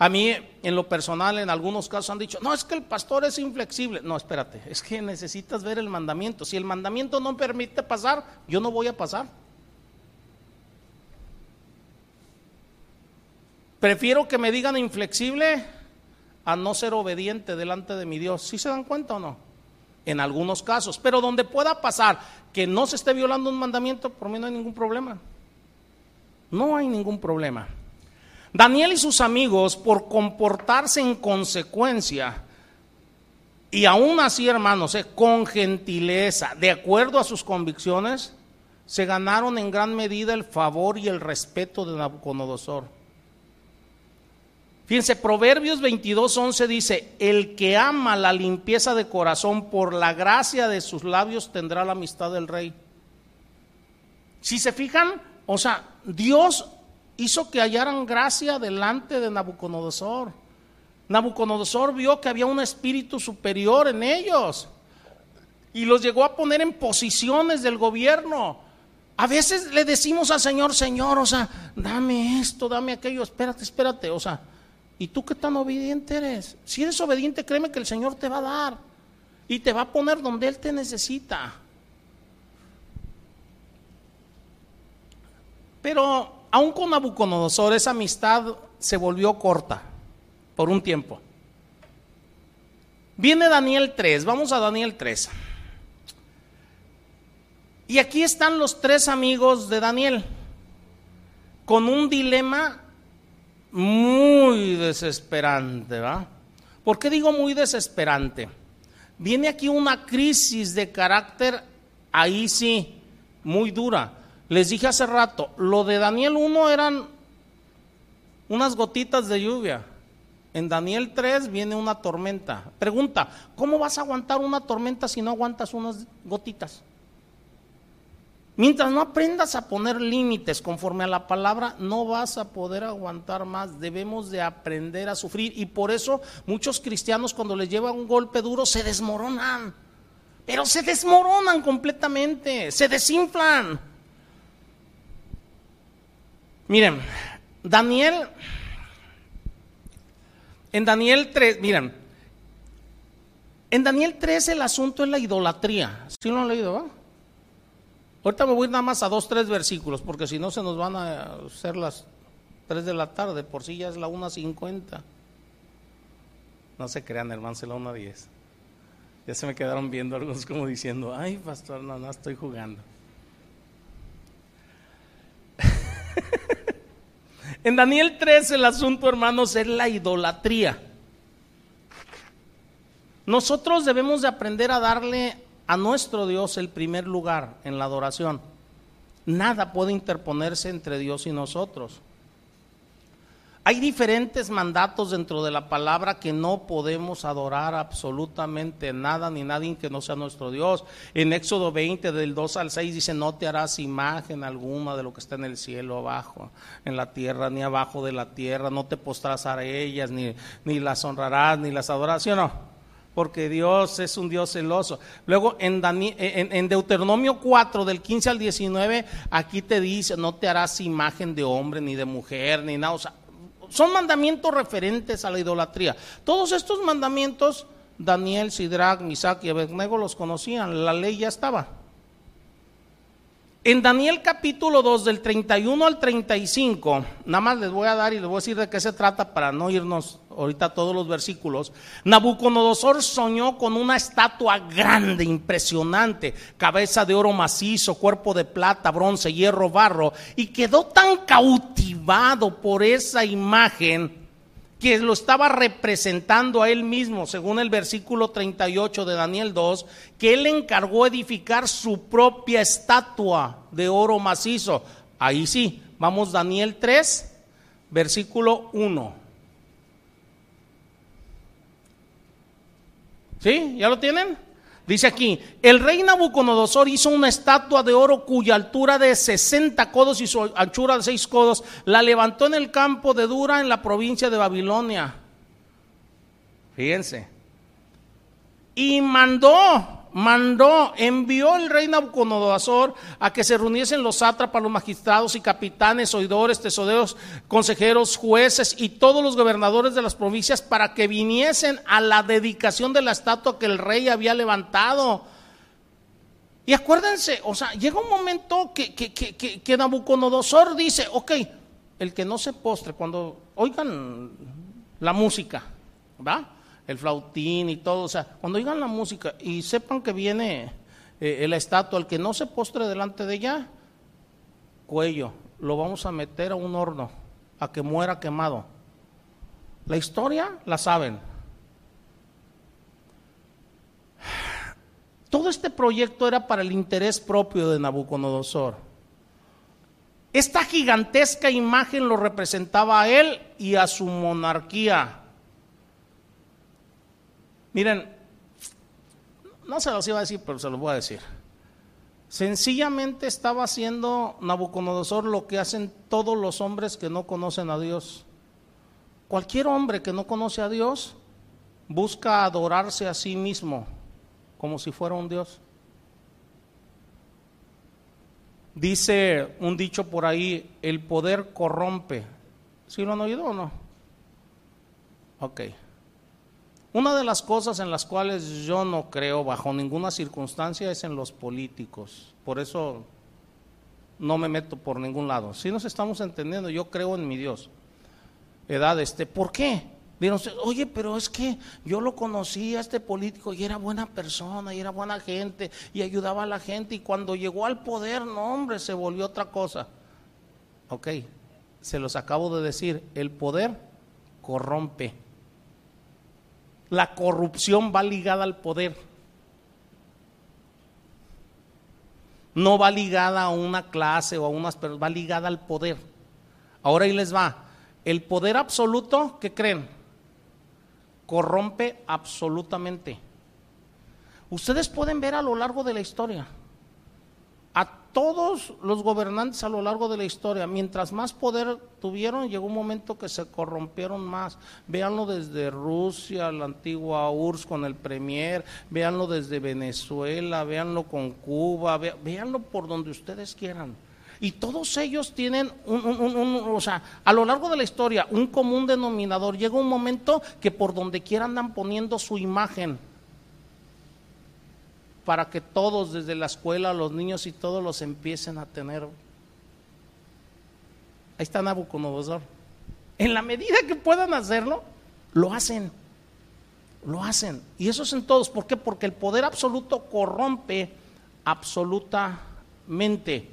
A mí, en lo personal, en algunos casos han dicho, no, es que el pastor es inflexible. No, espérate, es que necesitas ver el mandamiento. Si el mandamiento no permite pasar, yo no voy a pasar. Prefiero que me digan inflexible a no ser obediente delante de mi Dios. ¿Sí se dan cuenta o no? En algunos casos. Pero donde pueda pasar que no se esté violando un mandamiento, por mí no hay ningún problema. No hay ningún problema. Daniel y sus amigos, por comportarse en consecuencia, y aún así, hermanos, eh, con gentileza, de acuerdo a sus convicciones, se ganaron en gran medida el favor y el respeto de Nabucodonosor. Fíjense, Proverbios 22, dice, el que ama la limpieza de corazón por la gracia de sus labios tendrá la amistad del rey. Si se fijan, o sea, Dios hizo que hallaran gracia delante de Nabucodonosor. Nabucodonosor vio que había un espíritu superior en ellos y los llegó a poner en posiciones del gobierno. A veces le decimos al Señor, Señor, o sea, dame esto, dame aquello, espérate, espérate, o sea, ¿y tú qué tan obediente eres? Si eres obediente, créeme que el Señor te va a dar y te va a poner donde Él te necesita. Pero aún con Nabucodonosor esa amistad se volvió corta por un tiempo. Viene Daniel 3, vamos a Daniel 3. Y aquí están los tres amigos de Daniel con un dilema muy desesperante, ¿va? ¿Por qué digo muy desesperante? Viene aquí una crisis de carácter, ahí sí, muy dura. Les dije hace rato, lo de Daniel 1 eran unas gotitas de lluvia. En Daniel 3 viene una tormenta. Pregunta, ¿cómo vas a aguantar una tormenta si no aguantas unas gotitas? Mientras no aprendas a poner límites conforme a la palabra, no vas a poder aguantar más. Debemos de aprender a sufrir. Y por eso muchos cristianos cuando les lleva un golpe duro se desmoronan. Pero se desmoronan completamente, se desinflan. Miren, Daniel, en Daniel 3, miren, en Daniel 3 el asunto es la idolatría. ¿Sí lo han leído? Ahorita me voy nada más a dos, tres versículos, porque si no se nos van a hacer las 3 de la tarde, por si ya es la 1.50. No se crean, hermanos, es la 1.10. Ya se me quedaron viendo algunos como diciendo, ay, pastor, no, no estoy jugando. En Daniel 3 el asunto, hermanos, es la idolatría. Nosotros debemos de aprender a darle a nuestro Dios el primer lugar en la adoración. Nada puede interponerse entre Dios y nosotros. Hay diferentes mandatos dentro de la palabra que no podemos adorar absolutamente nada ni nadie que no sea nuestro Dios. En Éxodo 20, del 2 al 6, dice, no te harás imagen alguna de lo que está en el cielo abajo, en la tierra, ni abajo de la tierra, no te postrarás a ellas, ni, ni las honrarás, ni las adorarás, ¿sí o no? Porque Dios es un Dios celoso. Luego en, en, en Deuteronomio 4, del 15 al 19, aquí te dice, no te harás imagen de hombre, ni de mujer, ni nada. O sea, son mandamientos referentes a la idolatría. Todos estos mandamientos, Daniel, Sidrach, Misac y Abednego los conocían, la ley ya estaba. En Daniel capítulo 2, del 31 al 35, nada más les voy a dar y les voy a decir de qué se trata para no irnos ahorita todos los versículos. Nabucodonosor soñó con una estatua grande, impresionante, cabeza de oro macizo, cuerpo de plata, bronce, hierro, barro, y quedó tan cautivado por esa imagen que lo estaba representando a él mismo, según el versículo 38 de Daniel 2, que él encargó edificar su propia estatua de oro macizo. Ahí sí, vamos Daniel 3, versículo 1. ¿Sí? ¿Ya lo tienen? Dice aquí, el rey Nabucodonosor hizo una estatua de oro cuya altura de 60 codos y su anchura de 6 codos, la levantó en el campo de Dura en la provincia de Babilonia. Fíjense. Y mandó mandó, envió el rey Nabucodonosor a que se reuniesen los sátrapas, los magistrados y capitanes, oidores, tesoreros, consejeros, jueces y todos los gobernadores de las provincias para que viniesen a la dedicación de la estatua que el rey había levantado. Y acuérdense, o sea, llega un momento que, que, que, que Nabucodonosor dice, ok, el que no se postre, cuando oigan la música, ¿va? El flautín y todo. O sea, cuando oigan la música y sepan que viene eh, la estatua, el que no se postre delante de ella, cuello, lo vamos a meter a un horno, a que muera quemado. La historia la saben. Todo este proyecto era para el interés propio de Nabucodonosor. Esta gigantesca imagen lo representaba a él y a su monarquía. Miren, no se los iba a decir, pero se los voy a decir. Sencillamente estaba haciendo Nabucodonosor lo que hacen todos los hombres que no conocen a Dios. Cualquier hombre que no conoce a Dios busca adorarse a sí mismo como si fuera un Dios. Dice un dicho por ahí, el poder corrompe. ¿Sí lo han oído o no? Ok. Una de las cosas en las cuales yo no creo bajo ninguna circunstancia es en los políticos. Por eso no me meto por ningún lado. Si nos estamos entendiendo, yo creo en mi Dios. Edad, este, ¿por qué? Dieron, oye, pero es que yo lo conocí a este político y era buena persona y era buena gente y ayudaba a la gente y cuando llegó al poder, no hombre, se volvió otra cosa. Ok, se los acabo de decir, el poder corrompe. La corrupción va ligada al poder. No va ligada a una clase o a unas personas, va ligada al poder. Ahora ahí les va. El poder absoluto, ¿qué creen? Corrompe absolutamente. Ustedes pueden ver a lo largo de la historia todos los gobernantes a lo largo de la historia, mientras más poder tuvieron, llegó un momento que se corrompieron más. Véanlo desde Rusia, la antigua URSS con el Premier, véanlo desde Venezuela, véanlo con Cuba, véanlo por donde ustedes quieran. Y todos ellos tienen, un, o sea, a lo largo de la historia, un común denominador. Llega un momento que por donde quiera andan poniendo su imagen para que todos desde la escuela, los niños y todos los empiecen a tener. Ahí está Nabucodonosor. En la medida que puedan hacerlo, lo hacen. Lo hacen. Y eso es en todos. ¿Por qué? Porque el poder absoluto corrompe absolutamente.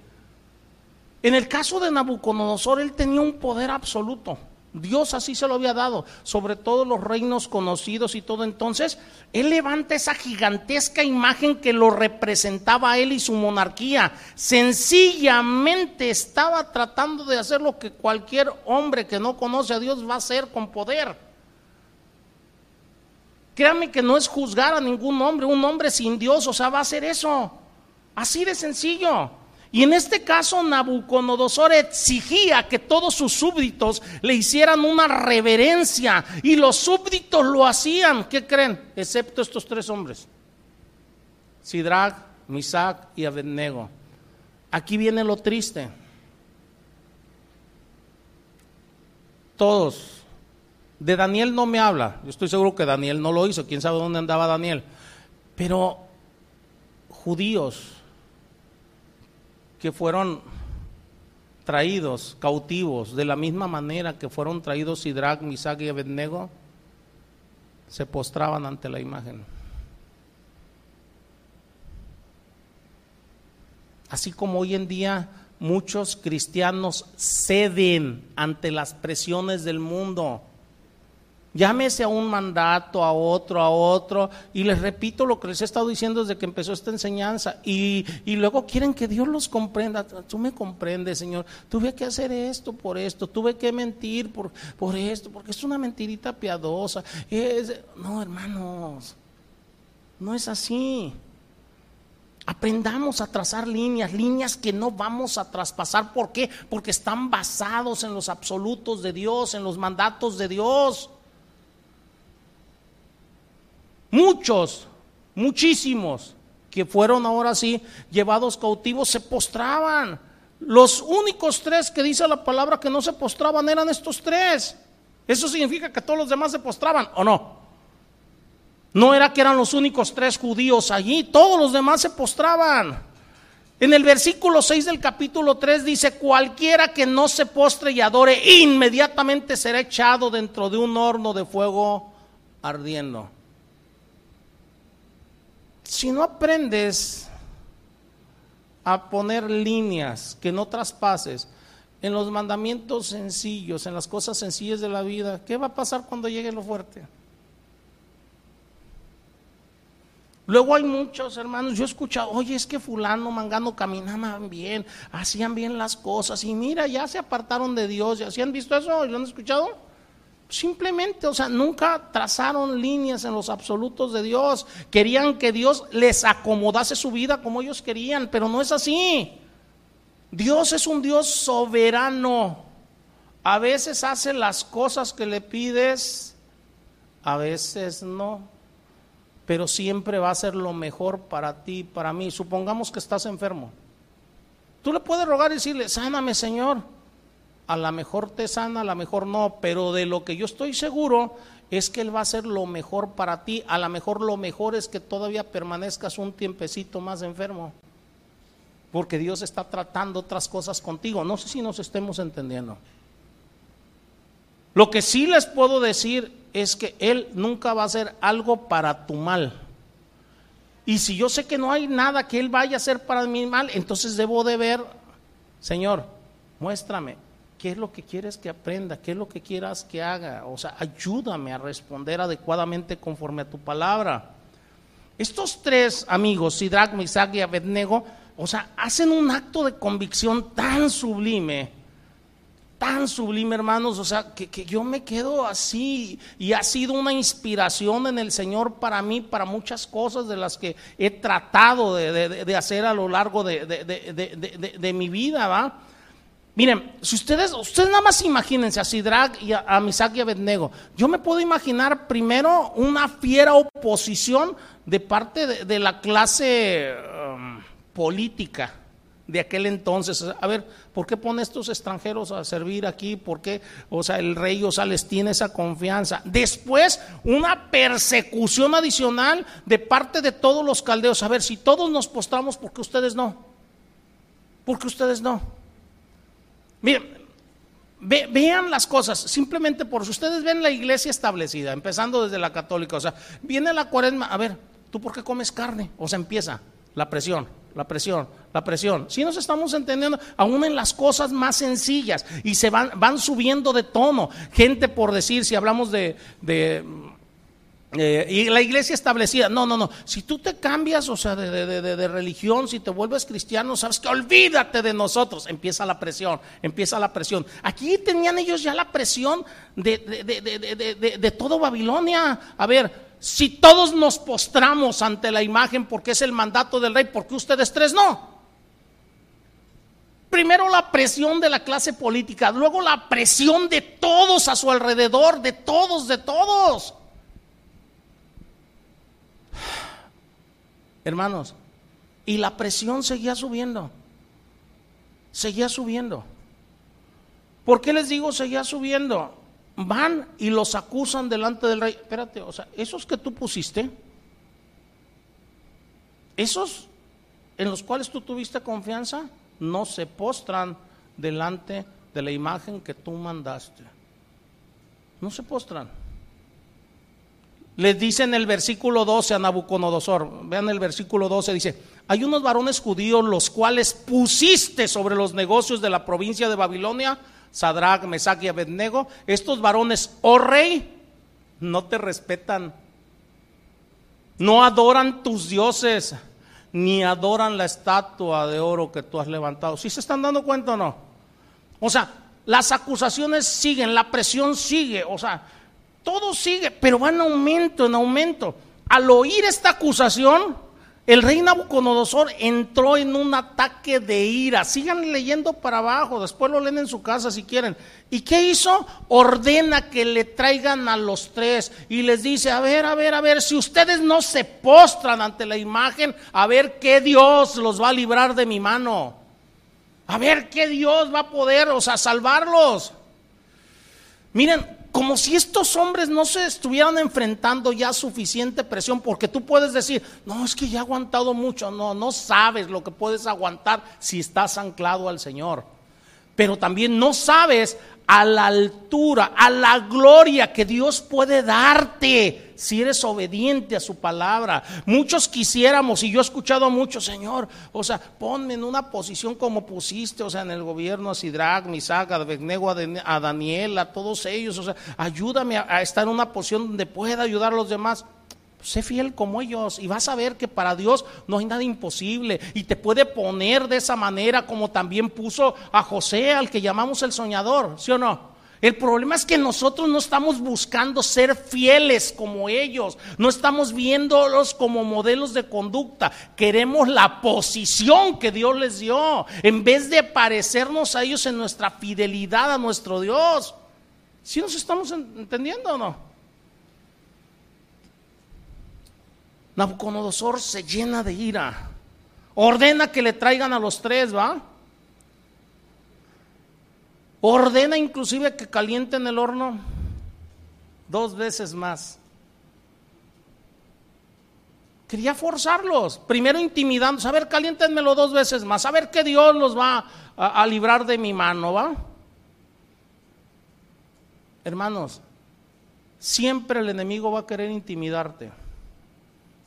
En el caso de Nabucodonosor, él tenía un poder absoluto. Dios así se lo había dado sobre todos los reinos conocidos y todo. Entonces, Él levanta esa gigantesca imagen que lo representaba a Él y su monarquía. Sencillamente estaba tratando de hacer lo que cualquier hombre que no conoce a Dios va a hacer con poder. Créame que no es juzgar a ningún hombre, un hombre sin Dios, o sea, va a hacer eso. Así de sencillo. Y en este caso Nabucodonosor exigía que todos sus súbditos le hicieran una reverencia y los súbditos lo hacían, ¿qué creen? Excepto estos tres hombres, Sidrach, Misac y Abednego. Aquí viene lo triste. Todos. De Daniel no me habla. Yo estoy seguro que Daniel no lo hizo. Quién sabe dónde andaba Daniel. Pero judíos que fueron traídos cautivos de la misma manera que fueron traídos Sidrach, Misag y Abednego, se postraban ante la imagen. Así como hoy en día muchos cristianos ceden ante las presiones del mundo. Llámese a un mandato, a otro, a otro. Y les repito lo que les he estado diciendo desde que empezó esta enseñanza. Y, luego quieren que Dios los comprenda. Tú me comprendes, Señor. Tuve que hacer esto por esto. Tuve que mentir por, por esto. Porque es una mentirita piadosa. no, hermanos. No es así. Aprendamos a trazar líneas, líneas que no vamos a traspasar. ¿Por qué? Porque están basados en los absolutos de Dios, en los mandatos de Dios. Muchos, muchísimos que fueron ahora sí llevados cautivos se postraban. Los únicos tres que dice la palabra que no se postraban eran estos tres. ¿Eso significa que todos los demás se postraban o no? No era que eran los únicos tres judíos allí, todos los demás se postraban. En el versículo 6 del capítulo 3 dice, cualquiera que no se postre y adore, inmediatamente será echado dentro de un horno de fuego ardiendo. Si no aprendes a poner líneas que no traspases en los mandamientos sencillos, en las cosas sencillas de la vida, ¿qué va a pasar cuando llegue lo fuerte? Luego hay muchos hermanos, yo he escuchado, oye, es que fulano, mangano caminaban bien, hacían bien las cosas y mira, ya se apartaron de Dios, ¿ya han visto eso? ¿Lo han escuchado? Simplemente, o sea, nunca trazaron líneas en los absolutos de Dios. Querían que Dios les acomodase su vida como ellos querían, pero no es así. Dios es un Dios soberano. A veces hace las cosas que le pides, a veces no pero siempre va a ser lo mejor para ti, para mí. Supongamos que estás enfermo. Tú le puedes rogar y decirle, sáname Señor. A la mejor te sana, a la mejor no, pero de lo que yo estoy seguro es que Él va a hacer lo mejor para ti. A lo mejor lo mejor es que todavía permanezcas un tiempecito más enfermo. Porque Dios está tratando otras cosas contigo. No sé si nos estemos entendiendo. Lo que sí les puedo decir es que Él nunca va a hacer algo para tu mal. Y si yo sé que no hay nada que Él vaya a hacer para mi mal, entonces debo de ver, Señor, muéstrame, ¿qué es lo que quieres que aprenda? ¿Qué es lo que quieras que haga? O sea, ayúdame a responder adecuadamente conforme a tu palabra. Estos tres amigos, Sidrach, Misach y Abednego, o sea, hacen un acto de convicción tan sublime tan sublime, hermanos, o sea, que, yo me quedo así y ha sido una inspiración en el Señor para mí, para muchas cosas de las que he tratado de, hacer a lo largo de, mi vida, ¿va? Miren, si ustedes, ustedes nada más imagínense a Sidrag y a, Misak y a Abednego, yo me puedo imaginar primero una fiera oposición de parte de, la clase um, política de aquel entonces. A ver, ¿por qué pone estos extranjeros a servir aquí? ¿Por qué? O sea, el rey, o tiene esa confianza. Después, una persecución adicional de parte de todos los caldeos. A ver, si todos nos postramos, ¿por qué ustedes no? ¿Por qué ustedes no? Miren, vean las cosas, simplemente por si ustedes ven la iglesia establecida, empezando desde la católica, o sea, viene la cuaresma, a ver, ¿tú por qué comes carne? O sea, empieza la presión la presión, la presión. Si nos estamos entendiendo, aún en las cosas más sencillas y se van, van subiendo de tono. Gente por decir, si hablamos de, de eh, y la iglesia establecida, no, no, no. Si tú te cambias, o sea, de, religión, si te vuelves cristiano, sabes que olvídate de nosotros. Empieza la presión, empieza la presión. Aquí tenían ellos ya la presión de, de todo Babilonia. A ver, si todos nos postramos ante la imagen porque es el mandato del rey, ¿por qué ustedes tres no? Primero la presión de la clase política, luego la presión de todos a su alrededor, de todos, de todos. Hermanos, y la presión seguía subiendo, seguía subiendo. ¿Por qué les digo seguía subiendo? van y los acusan delante del rey. Espérate, o sea, esos que tú pusiste, esos en los cuales tú tuviste confianza, no se postran delante de la imagen que tú mandaste. No se postran. Les dice en el versículo 12 a Nabucodonosor, vean el versículo 12, dice, hay unos varones judíos los cuales pusiste sobre los negocios de la provincia de Babilonia Sadrach, Mesach y Abednego, estos varones, oh rey, no te respetan, no adoran tus dioses, ni adoran la estatua de oro que tú has levantado. ¿Sí se están dando cuenta o no? O sea, las acusaciones siguen, la presión sigue, o sea, todo sigue, pero va en aumento, en aumento. Al oír esta acusación, el rey Nabucodonosor entró en un ataque de ira. Sigan leyendo para abajo, después lo leen en su casa si quieren. ¿Y qué hizo? Ordena que le traigan a los tres y les dice, a ver, a ver, a ver, si ustedes no se postran ante la imagen, a ver qué Dios los va a librar de mi mano. A ver qué Dios va a poder, o salvarlos. Miren, como si estos hombres no se estuvieran enfrentando ya suficiente presión, porque tú puedes decir, no, es que ya he aguantado mucho, no, no sabes lo que puedes aguantar si estás anclado al Señor, pero también no sabes a la altura, a la gloria que Dios puede darte si eres obediente a su palabra. Muchos quisiéramos, y yo he escuchado a muchos, Señor, o sea, ponme en una posición como pusiste, o sea, en el gobierno a Sidrac, Misac, a Abednego, a Daniel, a todos ellos, o sea, ayúdame a estar en una posición donde pueda ayudar a los demás sé fiel como ellos y vas a ver que para Dios no hay nada imposible y te puede poner de esa manera como también puso a José, al que llamamos el soñador, ¿sí o no? El problema es que nosotros no estamos buscando ser fieles como ellos, no estamos viéndolos como modelos de conducta, queremos la posición que Dios les dio, en vez de parecernos a ellos en nuestra fidelidad a nuestro Dios. ¿Sí nos estamos entendiendo o no? Nabucodonosor se llena de ira. Ordena que le traigan a los tres, ¿va? Ordena inclusive que calienten el horno dos veces más. Quería forzarlos, primero intimidando, a ver, caliéntenmelo dos veces más, a ver que Dios los va a, a librar de mi mano, ¿va? Hermanos, siempre el enemigo va a querer intimidarte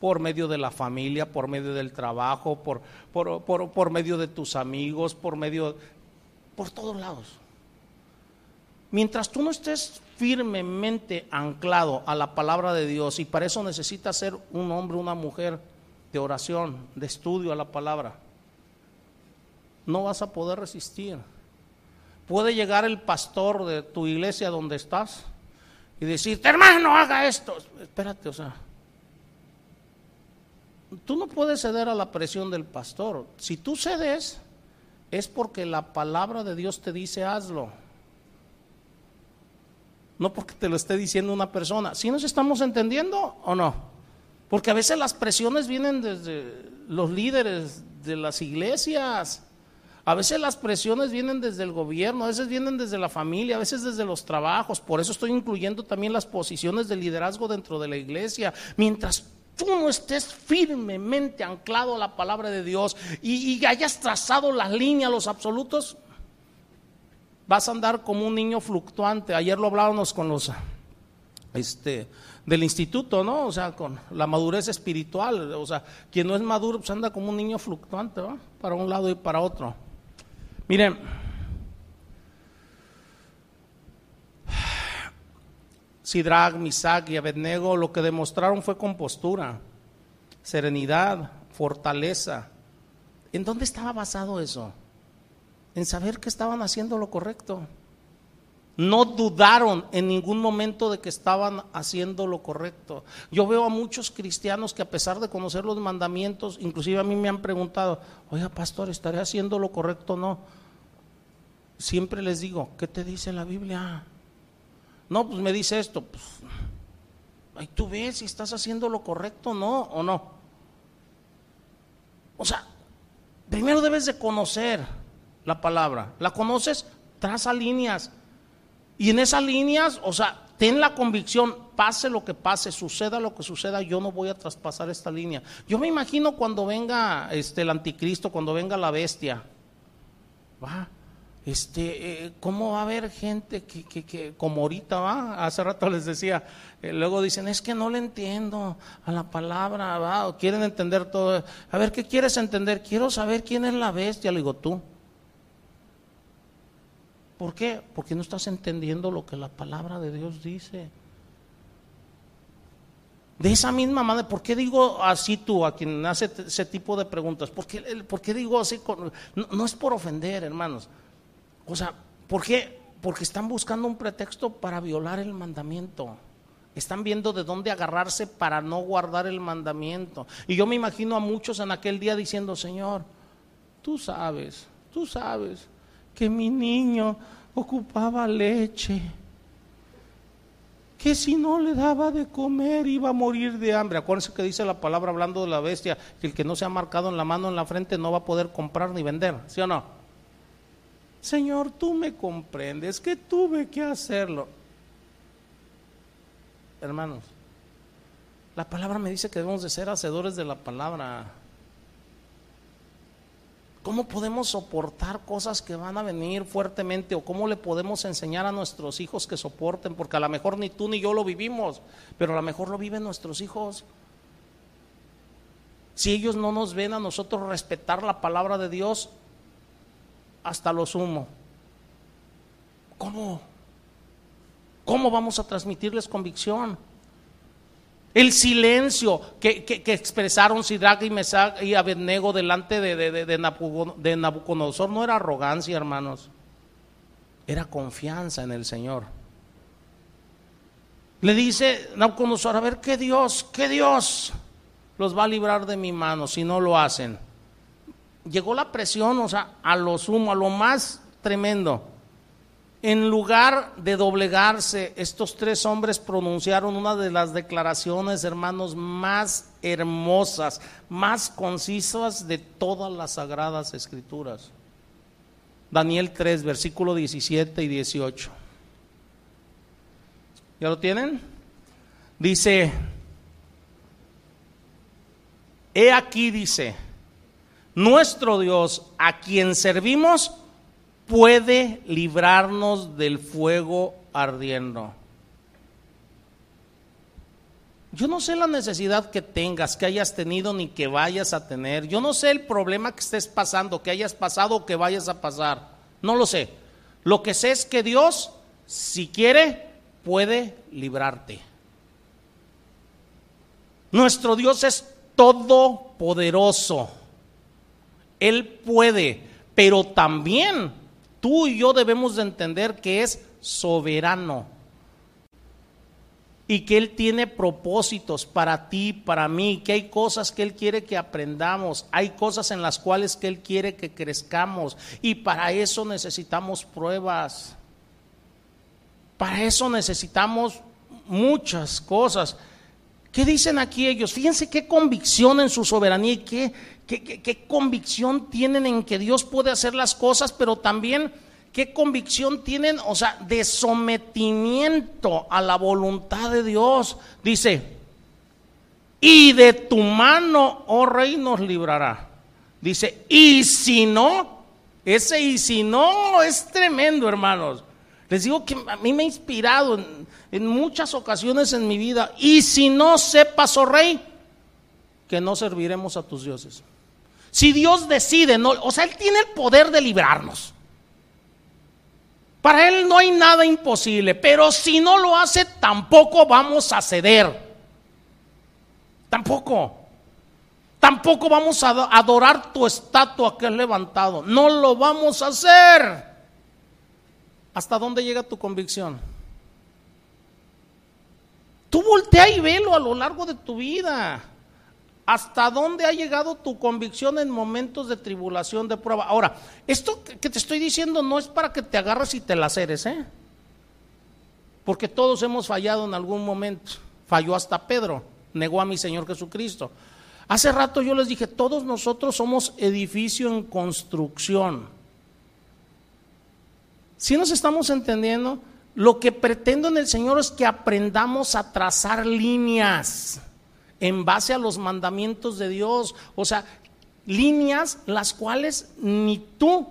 por medio de la familia, por medio del trabajo, por, por, por, medio de tus amigos, por medio, por todos lados. Mientras tú no estés firmemente anclado a la palabra de Dios, y para eso necesitas ser un hombre, una mujer de oración, de estudio a la palabra, no vas a poder resistir. Puede llegar el pastor de tu iglesia donde estás y decirte, hermano, haga esto. Espérate, o sea, tú no puedes ceder a la presión del pastor. Si tú cedes, es porque la palabra de Dios te dice hazlo. No porque te lo esté diciendo una persona. ¿Sí nos estamos entendiendo o no? Porque a veces las presiones vienen desde los líderes de las iglesias. A veces las presiones vienen desde el gobierno, a veces vienen desde la familia, a veces desde los trabajos. Por eso estoy incluyendo también las posiciones de liderazgo dentro de la iglesia. Mientras tú no estés firmemente anclado a la palabra de Dios y, hayas trazado las líneas, los absolutos, vas a andar como un niño fluctuante. Ayer lo hablábamos con los este del instituto, ¿no? O sea, con la madurez espiritual, o sea, quien no es maduro pues anda como un niño fluctuante, ¿va? Para un lado y para otro. Miren, Sidrag, Misac y Abednego lo que demostraron fue compostura, serenidad, fortaleza. ¿En dónde estaba basado eso? En saber que estaban haciendo lo correcto. No dudaron en ningún momento de que estaban haciendo lo correcto. Yo veo a muchos cristianos que a pesar de conocer los mandamientos, inclusive a mí me han preguntado, oiga pastor, ¿estaré haciendo lo correcto o no? Siempre les digo, ¿qué te dice la Biblia? No, pues me dice esto. Pues, ahí tú ves si estás haciendo lo correcto no o no. O sea, primero debes de conocer la palabra. ¿La conoces? Traza líneas. Y en esas líneas, o sea, ten la convicción, pase lo que pase, suceda lo que suceda, yo no voy a traspasar esta línea. Yo me imagino cuando venga este, el anticristo, cuando venga la bestia. Va, este, eh, ¿cómo va a haber gente que, que, como ahorita va? Hace rato les decía, eh, luego dicen, es que no le entiendo a la palabra, va, o quieren entender todo. A ver, ¿qué quieres entender? Quiero saber quién es la bestia, le digo tú. ¿Por qué? Porque no estás entendiendo lo que la palabra de Dios dice. De esa misma manera, ¿por qué digo así tú a quien hace ese tipo de preguntas? ¿Por qué, digo así? no, es por ofender, hermanos. O sea, ¿por qué? Porque están buscando un pretexto para violar el mandamiento. Están viendo de dónde agarrarse para no guardar el mandamiento. Y yo me imagino a muchos en aquel día diciendo, Señor, tú sabes, tú sabes que mi niño ocupaba leche que si no le daba de comer iba a morir de hambre. Acuérdense que dice la palabra hablando de la bestia, que el que no se ha marcado en la mano en la frente no va a poder comprar ni vender, ¿sí o no? Señor, tú me comprendes que tuve que hacerlo. Hermanos, la palabra me dice que debemos de ser hacedores de la palabra. ¿Cómo podemos soportar cosas que van a venir fuertemente o cómo le podemos enseñar a nuestros hijos que soporten? Porque a lo mejor ni tú ni yo lo vivimos, pero a lo mejor lo viven nuestros hijos. Si ellos no nos ven a nosotros respetar la palabra de Dios, hasta lo sumo. ¿Cómo? ¿Cómo vamos a transmitirles convicción? El silencio que, expresaron Sidrach y Mesach y Abednego delante de, de, Nabucodonosor no era arrogancia, hermanos. Era confianza en el Señor. Le dice Nabucodonosor, a ver, ¿qué Dios, qué Dios los va a librar de mi mano si no lo hacen? Llegó la presión, o sea, a lo sumo, a lo más tremendo. En lugar de doblegarse, estos tres hombres pronunciaron una de las declaraciones, hermanos, más hermosas, más concisas de todas las sagradas escrituras. Daniel 3, versículo 17 y 18. ¿Ya lo tienen? Dice, he aquí, dice, nuestro Dios a quien servimos, puede librarnos del fuego ardiendo. Yo no sé la necesidad que tengas, que hayas tenido ni que vayas a tener. Yo no sé el problema que estés pasando, que hayas pasado o que vayas a pasar. No lo sé. Lo que sé es que Dios, si quiere, puede librarte. Nuestro Dios es todopoderoso. Él puede, pero también Tú y yo debemos de entender que es soberano y que Él tiene propósitos para ti, para mí, que hay cosas que Él quiere que aprendamos, hay cosas en las cuales que Él quiere que crezcamos y para eso necesitamos pruebas, para eso necesitamos muchas cosas. ¿Qué dicen aquí ellos? Fíjense qué convicción en su soberanía y qué, qué, convicción tienen en que Dios puede hacer las cosas, pero también qué convicción tienen, o sea, de sometimiento a la voluntad de Dios. Dice, y de tu mano, oh rey, nos librará. Dice, y si no, ese y si no es tremendo, hermanos. Les digo que a mí me ha inspirado en, en muchas ocasiones en mi vida. Y si no sepas, oh rey, que no serviremos a tus dioses. Si Dios decide, no, o sea, Él tiene el poder de librarnos. Para Él no hay nada imposible, pero si no lo hace, tampoco vamos a ceder. Tampoco. Tampoco vamos a adorar tu estatua que has levantado. No lo vamos a hacer. ¿Hasta dónde llega tu convicción? Tú voltea y velo a lo largo de tu vida. ¿Hasta dónde ha llegado tu convicción en momentos de tribulación, de prueba? Ahora, esto que te estoy diciendo no es para que te agarres y te laceres, ¿eh? Porque todos hemos fallado en algún momento. Falló hasta Pedro, negó a mi Señor Jesucristo. Hace rato yo les dije, todos nosotros somos edificio en construcción. Si nos estamos entendiendo, lo que pretendo en el Señor es que aprendamos a trazar líneas en base a los mandamientos de Dios. O sea, líneas las cuales ni tú,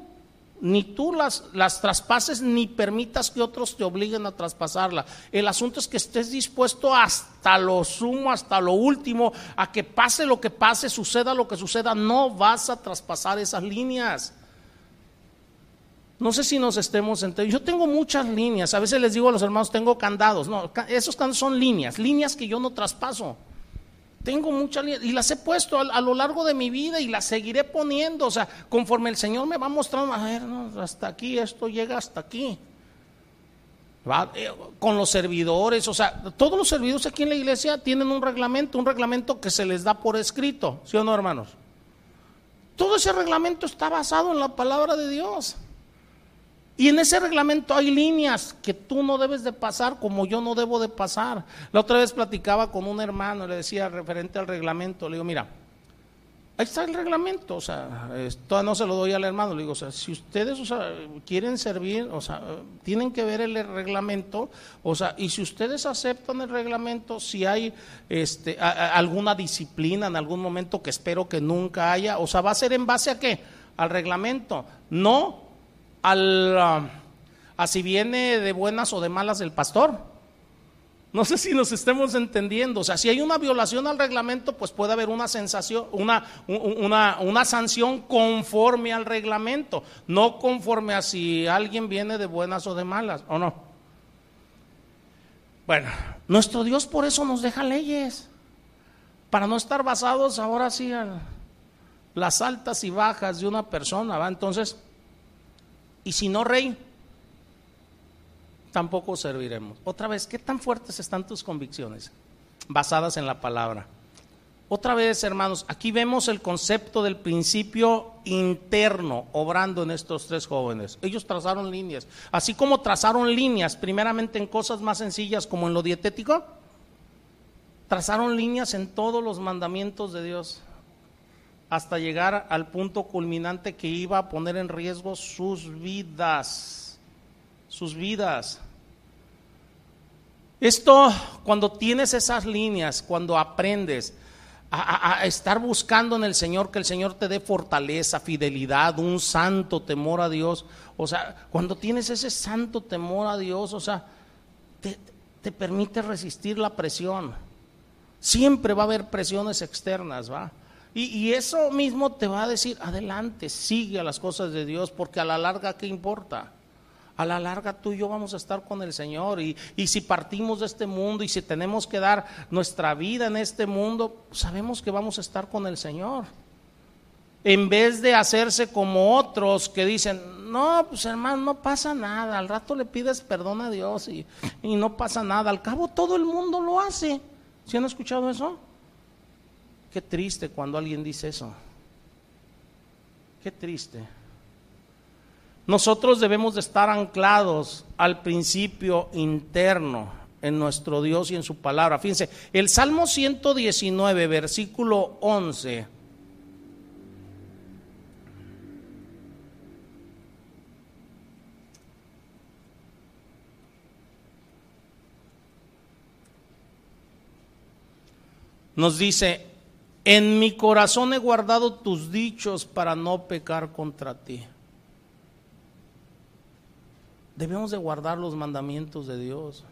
ni tú las, las traspases, ni permitas que otros te obliguen a traspasarla. El asunto es que estés dispuesto hasta lo sumo, hasta lo último, a que pase lo que pase, suceda lo que suceda, no vas a traspasar esas líneas. No sé si nos estemos entendiendo. Yo tengo muchas líneas. A veces les digo a los hermanos, tengo candados. No, esos candados son líneas, líneas que yo no traspaso. Tengo muchas y las he puesto a, lo largo de mi vida y las seguiré poniendo. O sea, conforme el Señor me va mostrando, a ver, hasta aquí, esto llega hasta aquí. Eh, con los servidores, o sea, todos los servidores aquí en la iglesia tienen un reglamento, un reglamento que se les da por escrito, ¿sí o no, hermanos? Todo ese reglamento está basado en la palabra de Dios. Y en ese reglamento hay líneas que tú no debes de pasar como yo no debo de pasar. La otra vez platicaba con un hermano, le decía referente al reglamento, le digo, mira, ahí está el reglamento, o sea, esto no se lo doy al hermano, le digo, o sea, si ustedes quieren servir, o sea, tienen que ver el reglamento, o sea, y si ustedes aceptan el reglamento, si hay este, alguna disciplina en algún momento que espero que nunca haya, o sea, va a ser en base a qué? Al reglamento, no al, um, a si viene de buenas o de malas el pastor. No sé si nos estemos entendiendo. O sea, si hay una violación al reglamento, pues puede haber una sensación, una, una, una, sanción conforme al reglamento, no conforme a si alguien viene de buenas o de malas, ¿o no? Bueno, nuestro Dios por eso nos deja leyes, para no estar basados ahora sí en las altas y bajas de una persona, ¿va? Entonces, y si no, rey, tampoco serviremos. Otra vez, ¿qué tan fuertes están tus convicciones basadas en la palabra? Otra vez, hermanos, aquí vemos el concepto del principio interno obrando en estos tres jóvenes. Ellos trazaron líneas, así como trazaron líneas primeramente en cosas más sencillas como en lo dietético, trazaron líneas en todos los mandamientos de Dios hasta llegar al punto culminante que iba a poner en riesgo sus vidas, sus vidas. Esto, cuando tienes esas líneas, cuando aprendes a, estar buscando en el Señor, que el Señor te dé fortaleza, fidelidad, un santo temor a Dios, o sea, cuando tienes ese santo temor a Dios, o sea, te, te permite resistir la presión. Siempre va a haber presiones externas, ¿va? Y, eso mismo te va a decir, adelante, sigue a las cosas de Dios, porque a la larga, ¿qué importa? A la larga tú y yo vamos a estar con el Señor. Y, y si partimos de este mundo y si tenemos que dar nuestra vida en este mundo, sabemos que vamos a estar con el Señor. En vez de hacerse como otros que dicen, no, pues hermano, no pasa nada. Al rato le pides perdón a Dios y, y no pasa nada. Al cabo todo el mundo lo hace. ¿Sí han escuchado eso? Qué triste cuando alguien dice eso. Qué triste. Nosotros debemos de estar anclados al principio interno en nuestro Dios y en su palabra. Fíjense, el Salmo 119, versículo 11. Nos dice, en mi corazón he guardado tus dichos para no pecar contra ti. Debemos de guardar los mandamientos de Dios.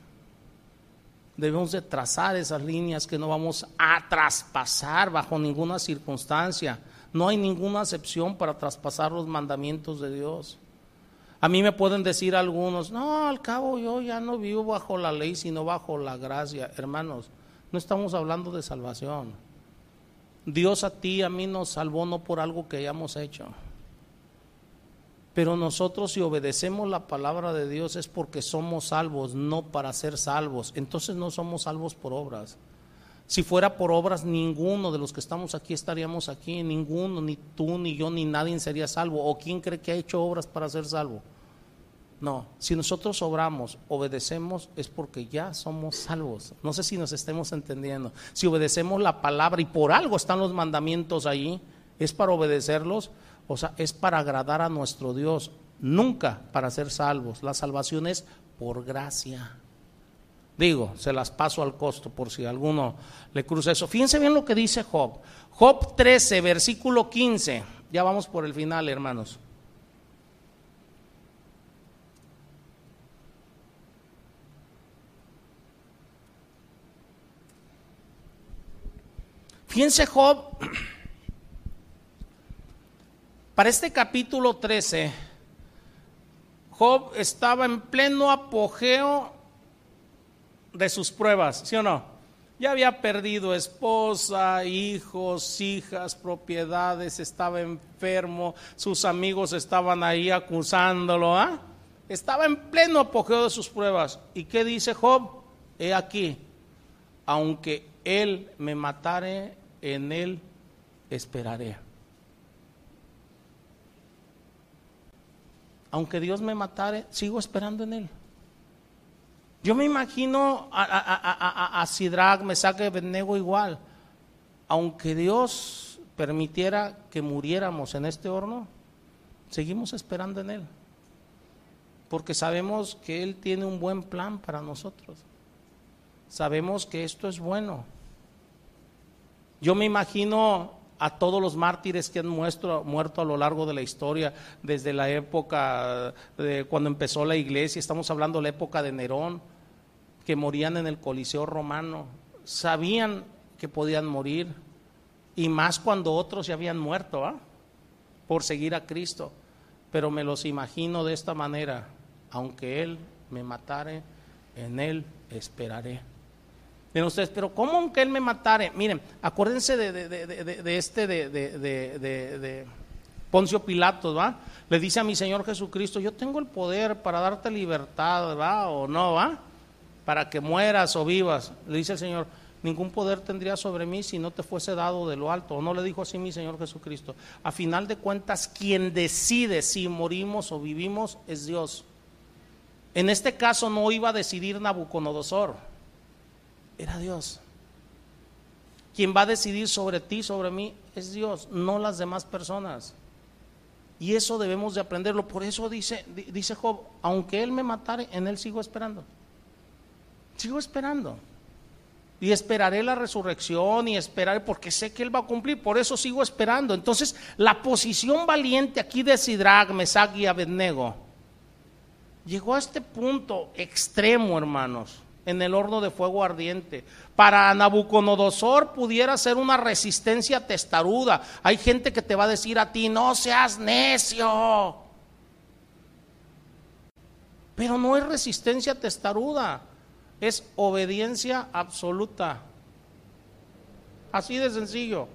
Debemos de trazar esas líneas que no vamos a traspasar bajo ninguna circunstancia. No hay ninguna excepción para traspasar los mandamientos de Dios. A mí me pueden decir algunos, no, al cabo yo ya no vivo bajo la ley, sino bajo la gracia. Hermanos, no estamos hablando de salvación. Dios a ti y a mí nos salvó no por algo que hayamos hecho. Pero nosotros si obedecemos la palabra de Dios es porque somos salvos, no para ser salvos. Entonces no somos salvos por obras. Si fuera por obras, ninguno de los que estamos aquí estaríamos aquí, ninguno, ni tú, ni yo, ni nadie sería salvo. ¿O quién cree que ha hecho obras para ser salvo? No, si nosotros obramos, obedecemos, es porque ya somos salvos. No sé si nos estemos entendiendo. Si obedecemos la palabra y por algo están los mandamientos ahí, es para obedecerlos, o sea, es para agradar a nuestro Dios, nunca para ser salvos. La salvación es por gracia. Digo, se las paso al costo por si alguno le cruza eso. Fíjense bien lo que dice Job. Job 13, versículo 15. Ya vamos por el final, hermanos. Fíjense Job, para este capítulo 13, Job estaba en pleno apogeo de sus pruebas, ¿sí o no? Ya había perdido esposa, hijos, hijas, propiedades, estaba enfermo, sus amigos estaban ahí acusándolo. ¿ah? Estaba en pleno apogeo de sus pruebas. ¿Y qué dice Job? He aquí, aunque él me matare, en él esperaré. Aunque Dios me matare, sigo esperando en él. Yo me imagino a, a, a Sidrach, Mesach igual. Aunque Dios permitiera que muriéramos en este horno, seguimos esperando en Él. Porque sabemos que Él tiene un buen plan para nosotros. Sabemos que esto es bueno. Yo me imagino a todos los mártires que han muerto a lo largo de la historia, desde la época de cuando empezó la iglesia, estamos hablando de la época de Nerón, que morían en el Coliseo romano, sabían que podían morir, y más cuando otros ya habían muerto, ¿ah? por seguir a Cristo. Pero me los imagino de esta manera, aunque Él me matare, en Él esperaré. Miren ustedes, pero ¿cómo aunque Él me matare? Miren, acuérdense de, de este de, Poncio Pilatos, ¿va? Le dice a mi Señor Jesucristo, yo tengo el poder para darte libertad, ¿va? O no, ¿va? para que mueras o vivas. Le dice el Señor, ningún poder tendría sobre mí si no te fuese dado de lo alto. ¿O no le dijo así mi Señor Jesucristo? A final de cuentas, quien decide si morimos o vivimos es Dios. En este caso no iba a decidir Nabucodonosor, era Dios. Quien va a decidir sobre ti, sobre mí, es Dios, no las demás personas. Y eso debemos de aprenderlo. Por eso dice, dice Job, aunque Él me matare, en Él sigo esperando. Sigo esperando. Y esperaré la resurrección y esperaré porque sé que Él va a cumplir. Por eso sigo esperando. Entonces, la posición valiente aquí de Sidrag, Mesach y Abednego llegó a este punto extremo, hermanos, en el horno de fuego ardiente. Para Nabucodonosor pudiera ser una resistencia testaruda. Hay gente que te va a decir a ti, no seas necio. Pero no es resistencia testaruda es obediencia absoluta. Así de sencillo.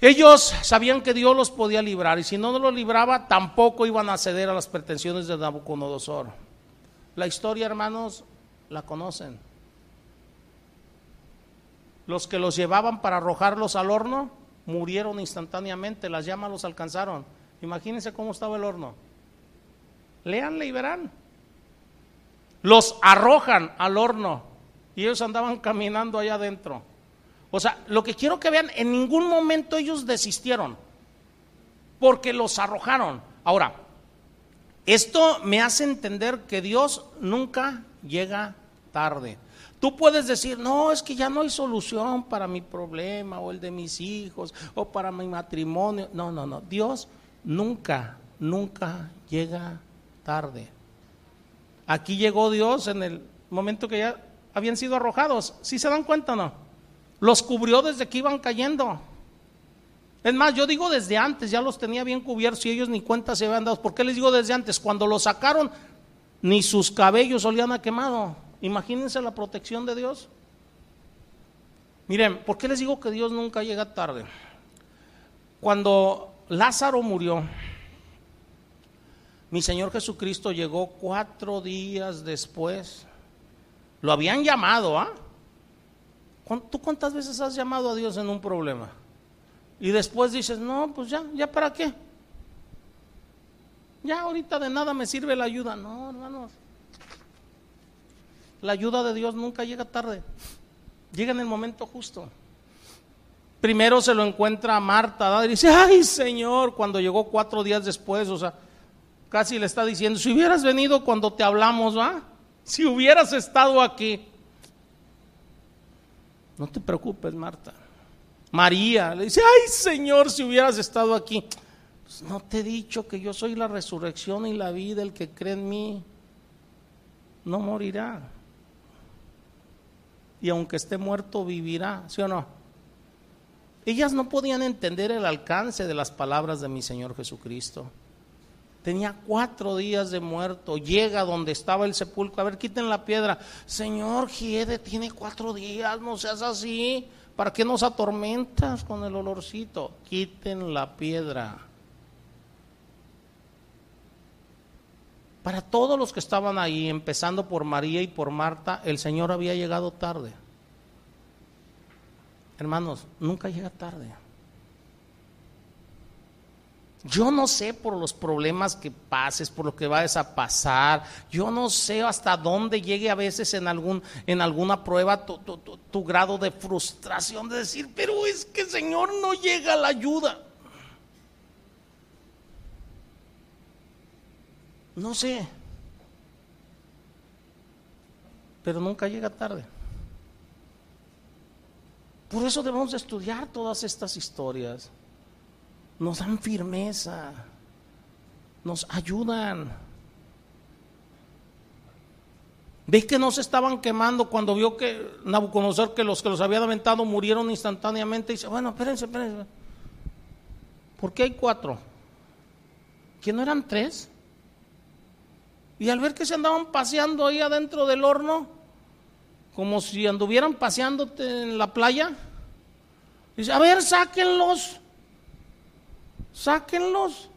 Ellos sabían que Dios los podía librar y si no los libraba tampoco iban a ceder a las pretensiones de Nabucodonosor. La historia, hermanos, la conocen. Los que los llevaban para arrojarlos al horno murieron instantáneamente, las llamas los alcanzaron. Imagínense cómo estaba el horno. Leanle y verán los arrojan al horno y ellos andaban caminando allá adentro. O sea, lo que quiero que vean, en ningún momento ellos desistieron, porque los arrojaron. Ahora, esto me hace entender que Dios nunca llega tarde. Tú puedes decir, no, es que ya no hay solución para mi problema o el de mis hijos o para mi matrimonio. No, no, no. Dios nunca, nunca llega tarde. Aquí llegó Dios en el momento que ya habían sido arrojados. ¿Sí se dan cuenta o no? Los cubrió desde que iban cayendo. Es más, yo digo desde antes, ya los tenía bien cubiertos y ellos ni cuenta se habían dado. ¿Por qué les digo desde antes? Cuando los sacaron, ni sus cabellos olían a quemado. Imagínense la protección de Dios. Miren, ¿por qué les digo que Dios nunca llega tarde? Cuando Lázaro murió, mi Señor Jesucristo llegó cuatro días después. Lo habían llamado, ¿ah? ¿Tú cuántas veces has llamado a Dios en un problema? Y después dices, no, pues ya, ya para qué. Ya ahorita de nada me sirve la ayuda. No, hermanos. La ayuda de Dios nunca llega tarde. Llega en el momento justo. Primero se lo encuentra a Marta, y dice, ay Señor, cuando llegó cuatro días después, o sea, Casi le está diciendo, si hubieras venido cuando te hablamos, ¿va? Si hubieras estado aquí. No te preocupes, Marta. María le dice, ay Señor, si hubieras estado aquí. Pues no te he dicho que yo soy la resurrección y la vida, el que cree en mí no morirá. Y aunque esté muerto, vivirá, ¿sí o no? Ellas no podían entender el alcance de las palabras de mi Señor Jesucristo. Tenía cuatro días de muerto. Llega donde estaba el sepulcro. A ver, quiten la piedra. Señor Giede tiene cuatro días, no seas así. ¿Para qué nos atormentas con el olorcito? Quiten la piedra. Para todos los que estaban ahí, empezando por María y por Marta, el Señor había llegado tarde. Hermanos, nunca llega tarde. Yo no sé por los problemas que pases, por lo que vayas a pasar. Yo no sé hasta dónde llegue a veces en, algún, en alguna prueba tu, tu grado de frustración de decir, pero es que Señor no llega la ayuda. No sé. Pero nunca llega tarde. Por eso debemos estudiar todas estas historias nos dan firmeza, nos ayudan. ¿Veis que no se estaban quemando cuando vio que Nabucodonosor que los que los había aventado murieron instantáneamente? Dice, bueno, espérense, espérense. ¿Por qué hay cuatro? ¿Que no eran tres? Y al ver que se andaban paseando ahí adentro del horno, como si anduvieran paseándote en la playa, dice, a ver, sáquenlos sáquenlos.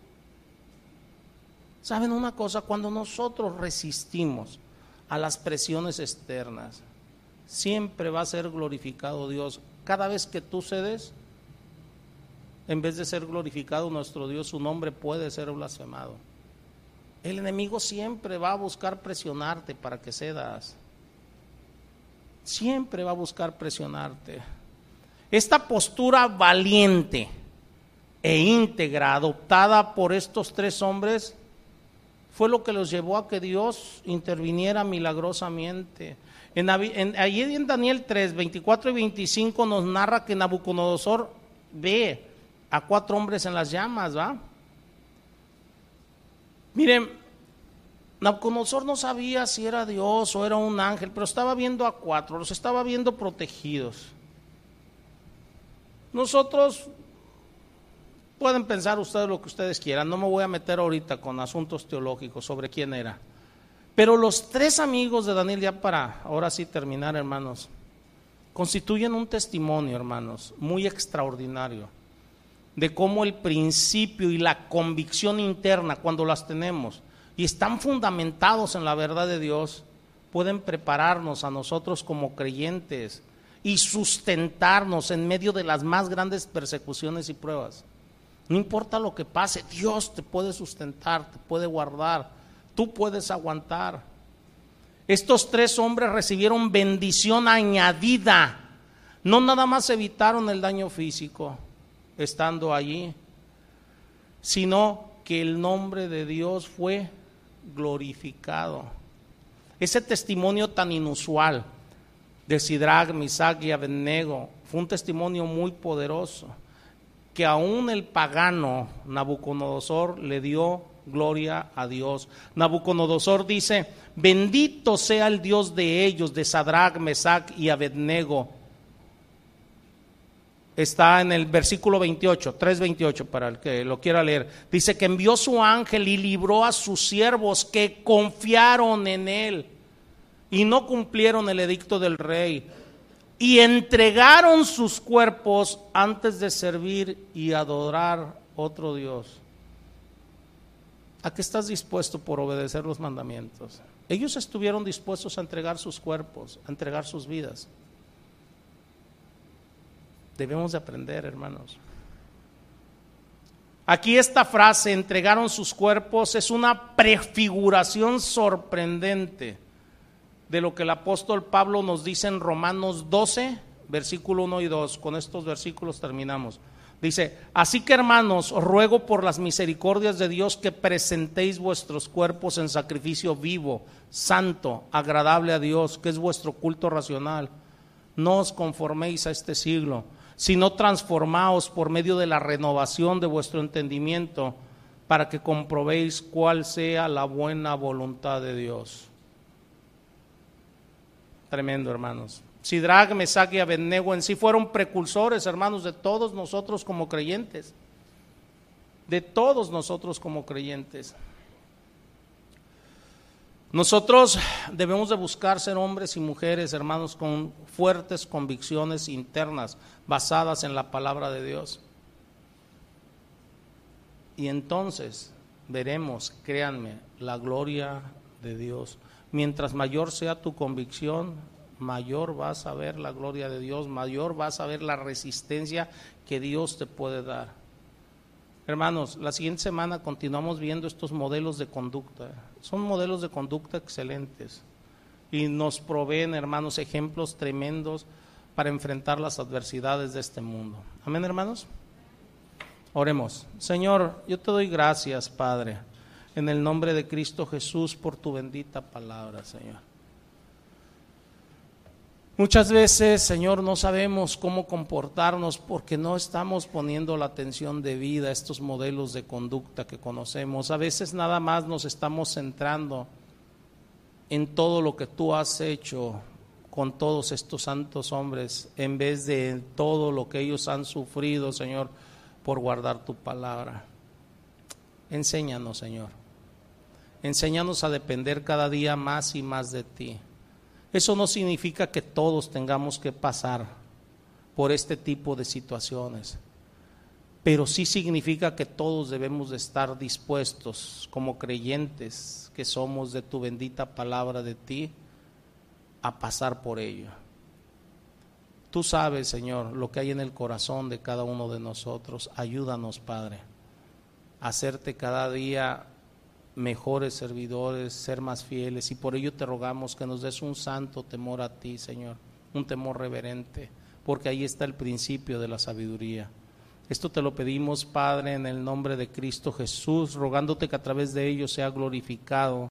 ¿Saben una cosa? Cuando nosotros resistimos a las presiones externas, siempre va a ser glorificado Dios. Cada vez que tú cedes, en vez de ser glorificado nuestro Dios, su nombre puede ser blasfemado. El enemigo siempre va a buscar presionarte para que cedas. Siempre va a buscar presionarte. Esta postura valiente e íntegra adoptada por estos tres hombres fue lo que los llevó a que Dios interviniera milagrosamente. En, allí en Daniel 3, 24 y 25 nos narra que Nabucodonosor ve a cuatro hombres en las llamas, ¿va? Miren, Nabucodonosor no sabía si era Dios o era un ángel, pero estaba viendo a cuatro, los estaba viendo protegidos. Nosotros Pueden pensar ustedes lo que ustedes quieran, no me voy a meter ahorita con asuntos teológicos sobre quién era. Pero los tres amigos de Daniel, ya para ahora sí terminar, hermanos, constituyen un testimonio, hermanos, muy extraordinario de cómo el principio y la convicción interna, cuando las tenemos y están fundamentados en la verdad de Dios, pueden prepararnos a nosotros como creyentes y sustentarnos en medio de las más grandes persecuciones y pruebas. No importa lo que pase, Dios te puede sustentar, te puede guardar, tú puedes aguantar. Estos tres hombres recibieron bendición añadida. No nada más evitaron el daño físico estando allí, sino que el nombre de Dios fue glorificado. Ese testimonio tan inusual de Sidrag, Misag y Abednego fue un testimonio muy poderoso que aún el pagano Nabucodonosor le dio gloria a Dios. Nabucodonosor dice, bendito sea el Dios de ellos, de Sadrach, Mesach y Abednego. Está en el versículo 28, 3.28 para el que lo quiera leer. Dice que envió su ángel y libró a sus siervos que confiaron en él y no cumplieron el edicto del rey y entregaron sus cuerpos antes de servir y adorar otro Dios. ¿A qué estás dispuesto por obedecer los mandamientos? Ellos estuvieron dispuestos a entregar sus cuerpos, a entregar sus vidas. Debemos de aprender, hermanos. Aquí esta frase, entregaron sus cuerpos, es una prefiguración sorprendente de lo que el apóstol Pablo nos dice en Romanos 12, versículo 1 y 2. Con estos versículos terminamos. Dice, así que hermanos, os ruego por las misericordias de Dios que presentéis vuestros cuerpos en sacrificio vivo, santo, agradable a Dios, que es vuestro culto racional. No os conforméis a este siglo, sino transformaos por medio de la renovación de vuestro entendimiento, para que comprobéis cuál sea la buena voluntad de Dios Tremendo, hermanos. Sidrag, Mesach y Abednego en sí fueron precursores, hermanos, de todos nosotros como creyentes. De todos nosotros como creyentes. Nosotros debemos de buscar ser hombres y mujeres, hermanos, con fuertes convicciones internas basadas en la palabra de Dios. Y entonces veremos, créanme, la gloria de Dios. Mientras mayor sea tu convicción, mayor vas a ver la gloria de Dios, mayor vas a ver la resistencia que Dios te puede dar. Hermanos, la siguiente semana continuamos viendo estos modelos de conducta. Son modelos de conducta excelentes y nos proveen, hermanos, ejemplos tremendos para enfrentar las adversidades de este mundo. Amén, hermanos. Oremos. Señor, yo te doy gracias, Padre, en el nombre de Cristo Jesús por tu bendita palabra, Señor. Muchas veces, Señor, no sabemos cómo comportarnos porque no estamos poniendo la atención debida a estos modelos de conducta que conocemos. A veces nada más nos estamos centrando en todo lo que tú has hecho con todos estos santos hombres en vez de todo lo que ellos han sufrido, Señor, por guardar tu palabra. Enséñanos, Señor. Enséñanos a depender cada día más y más de ti. Eso no significa que todos tengamos que pasar por este tipo de situaciones, pero sí significa que todos debemos de estar dispuestos como creyentes que somos de tu bendita palabra de ti a pasar por ello. Tú sabes, Señor, lo que hay en el corazón de cada uno de nosotros. Ayúdanos, Padre, a hacerte cada día mejores servidores, ser más fieles. Y por ello te rogamos que nos des un santo temor a ti, Señor, un temor reverente, porque ahí está el principio de la sabiduría. Esto te lo pedimos, Padre, en el nombre de Cristo Jesús, rogándote que a través de ello sea glorificado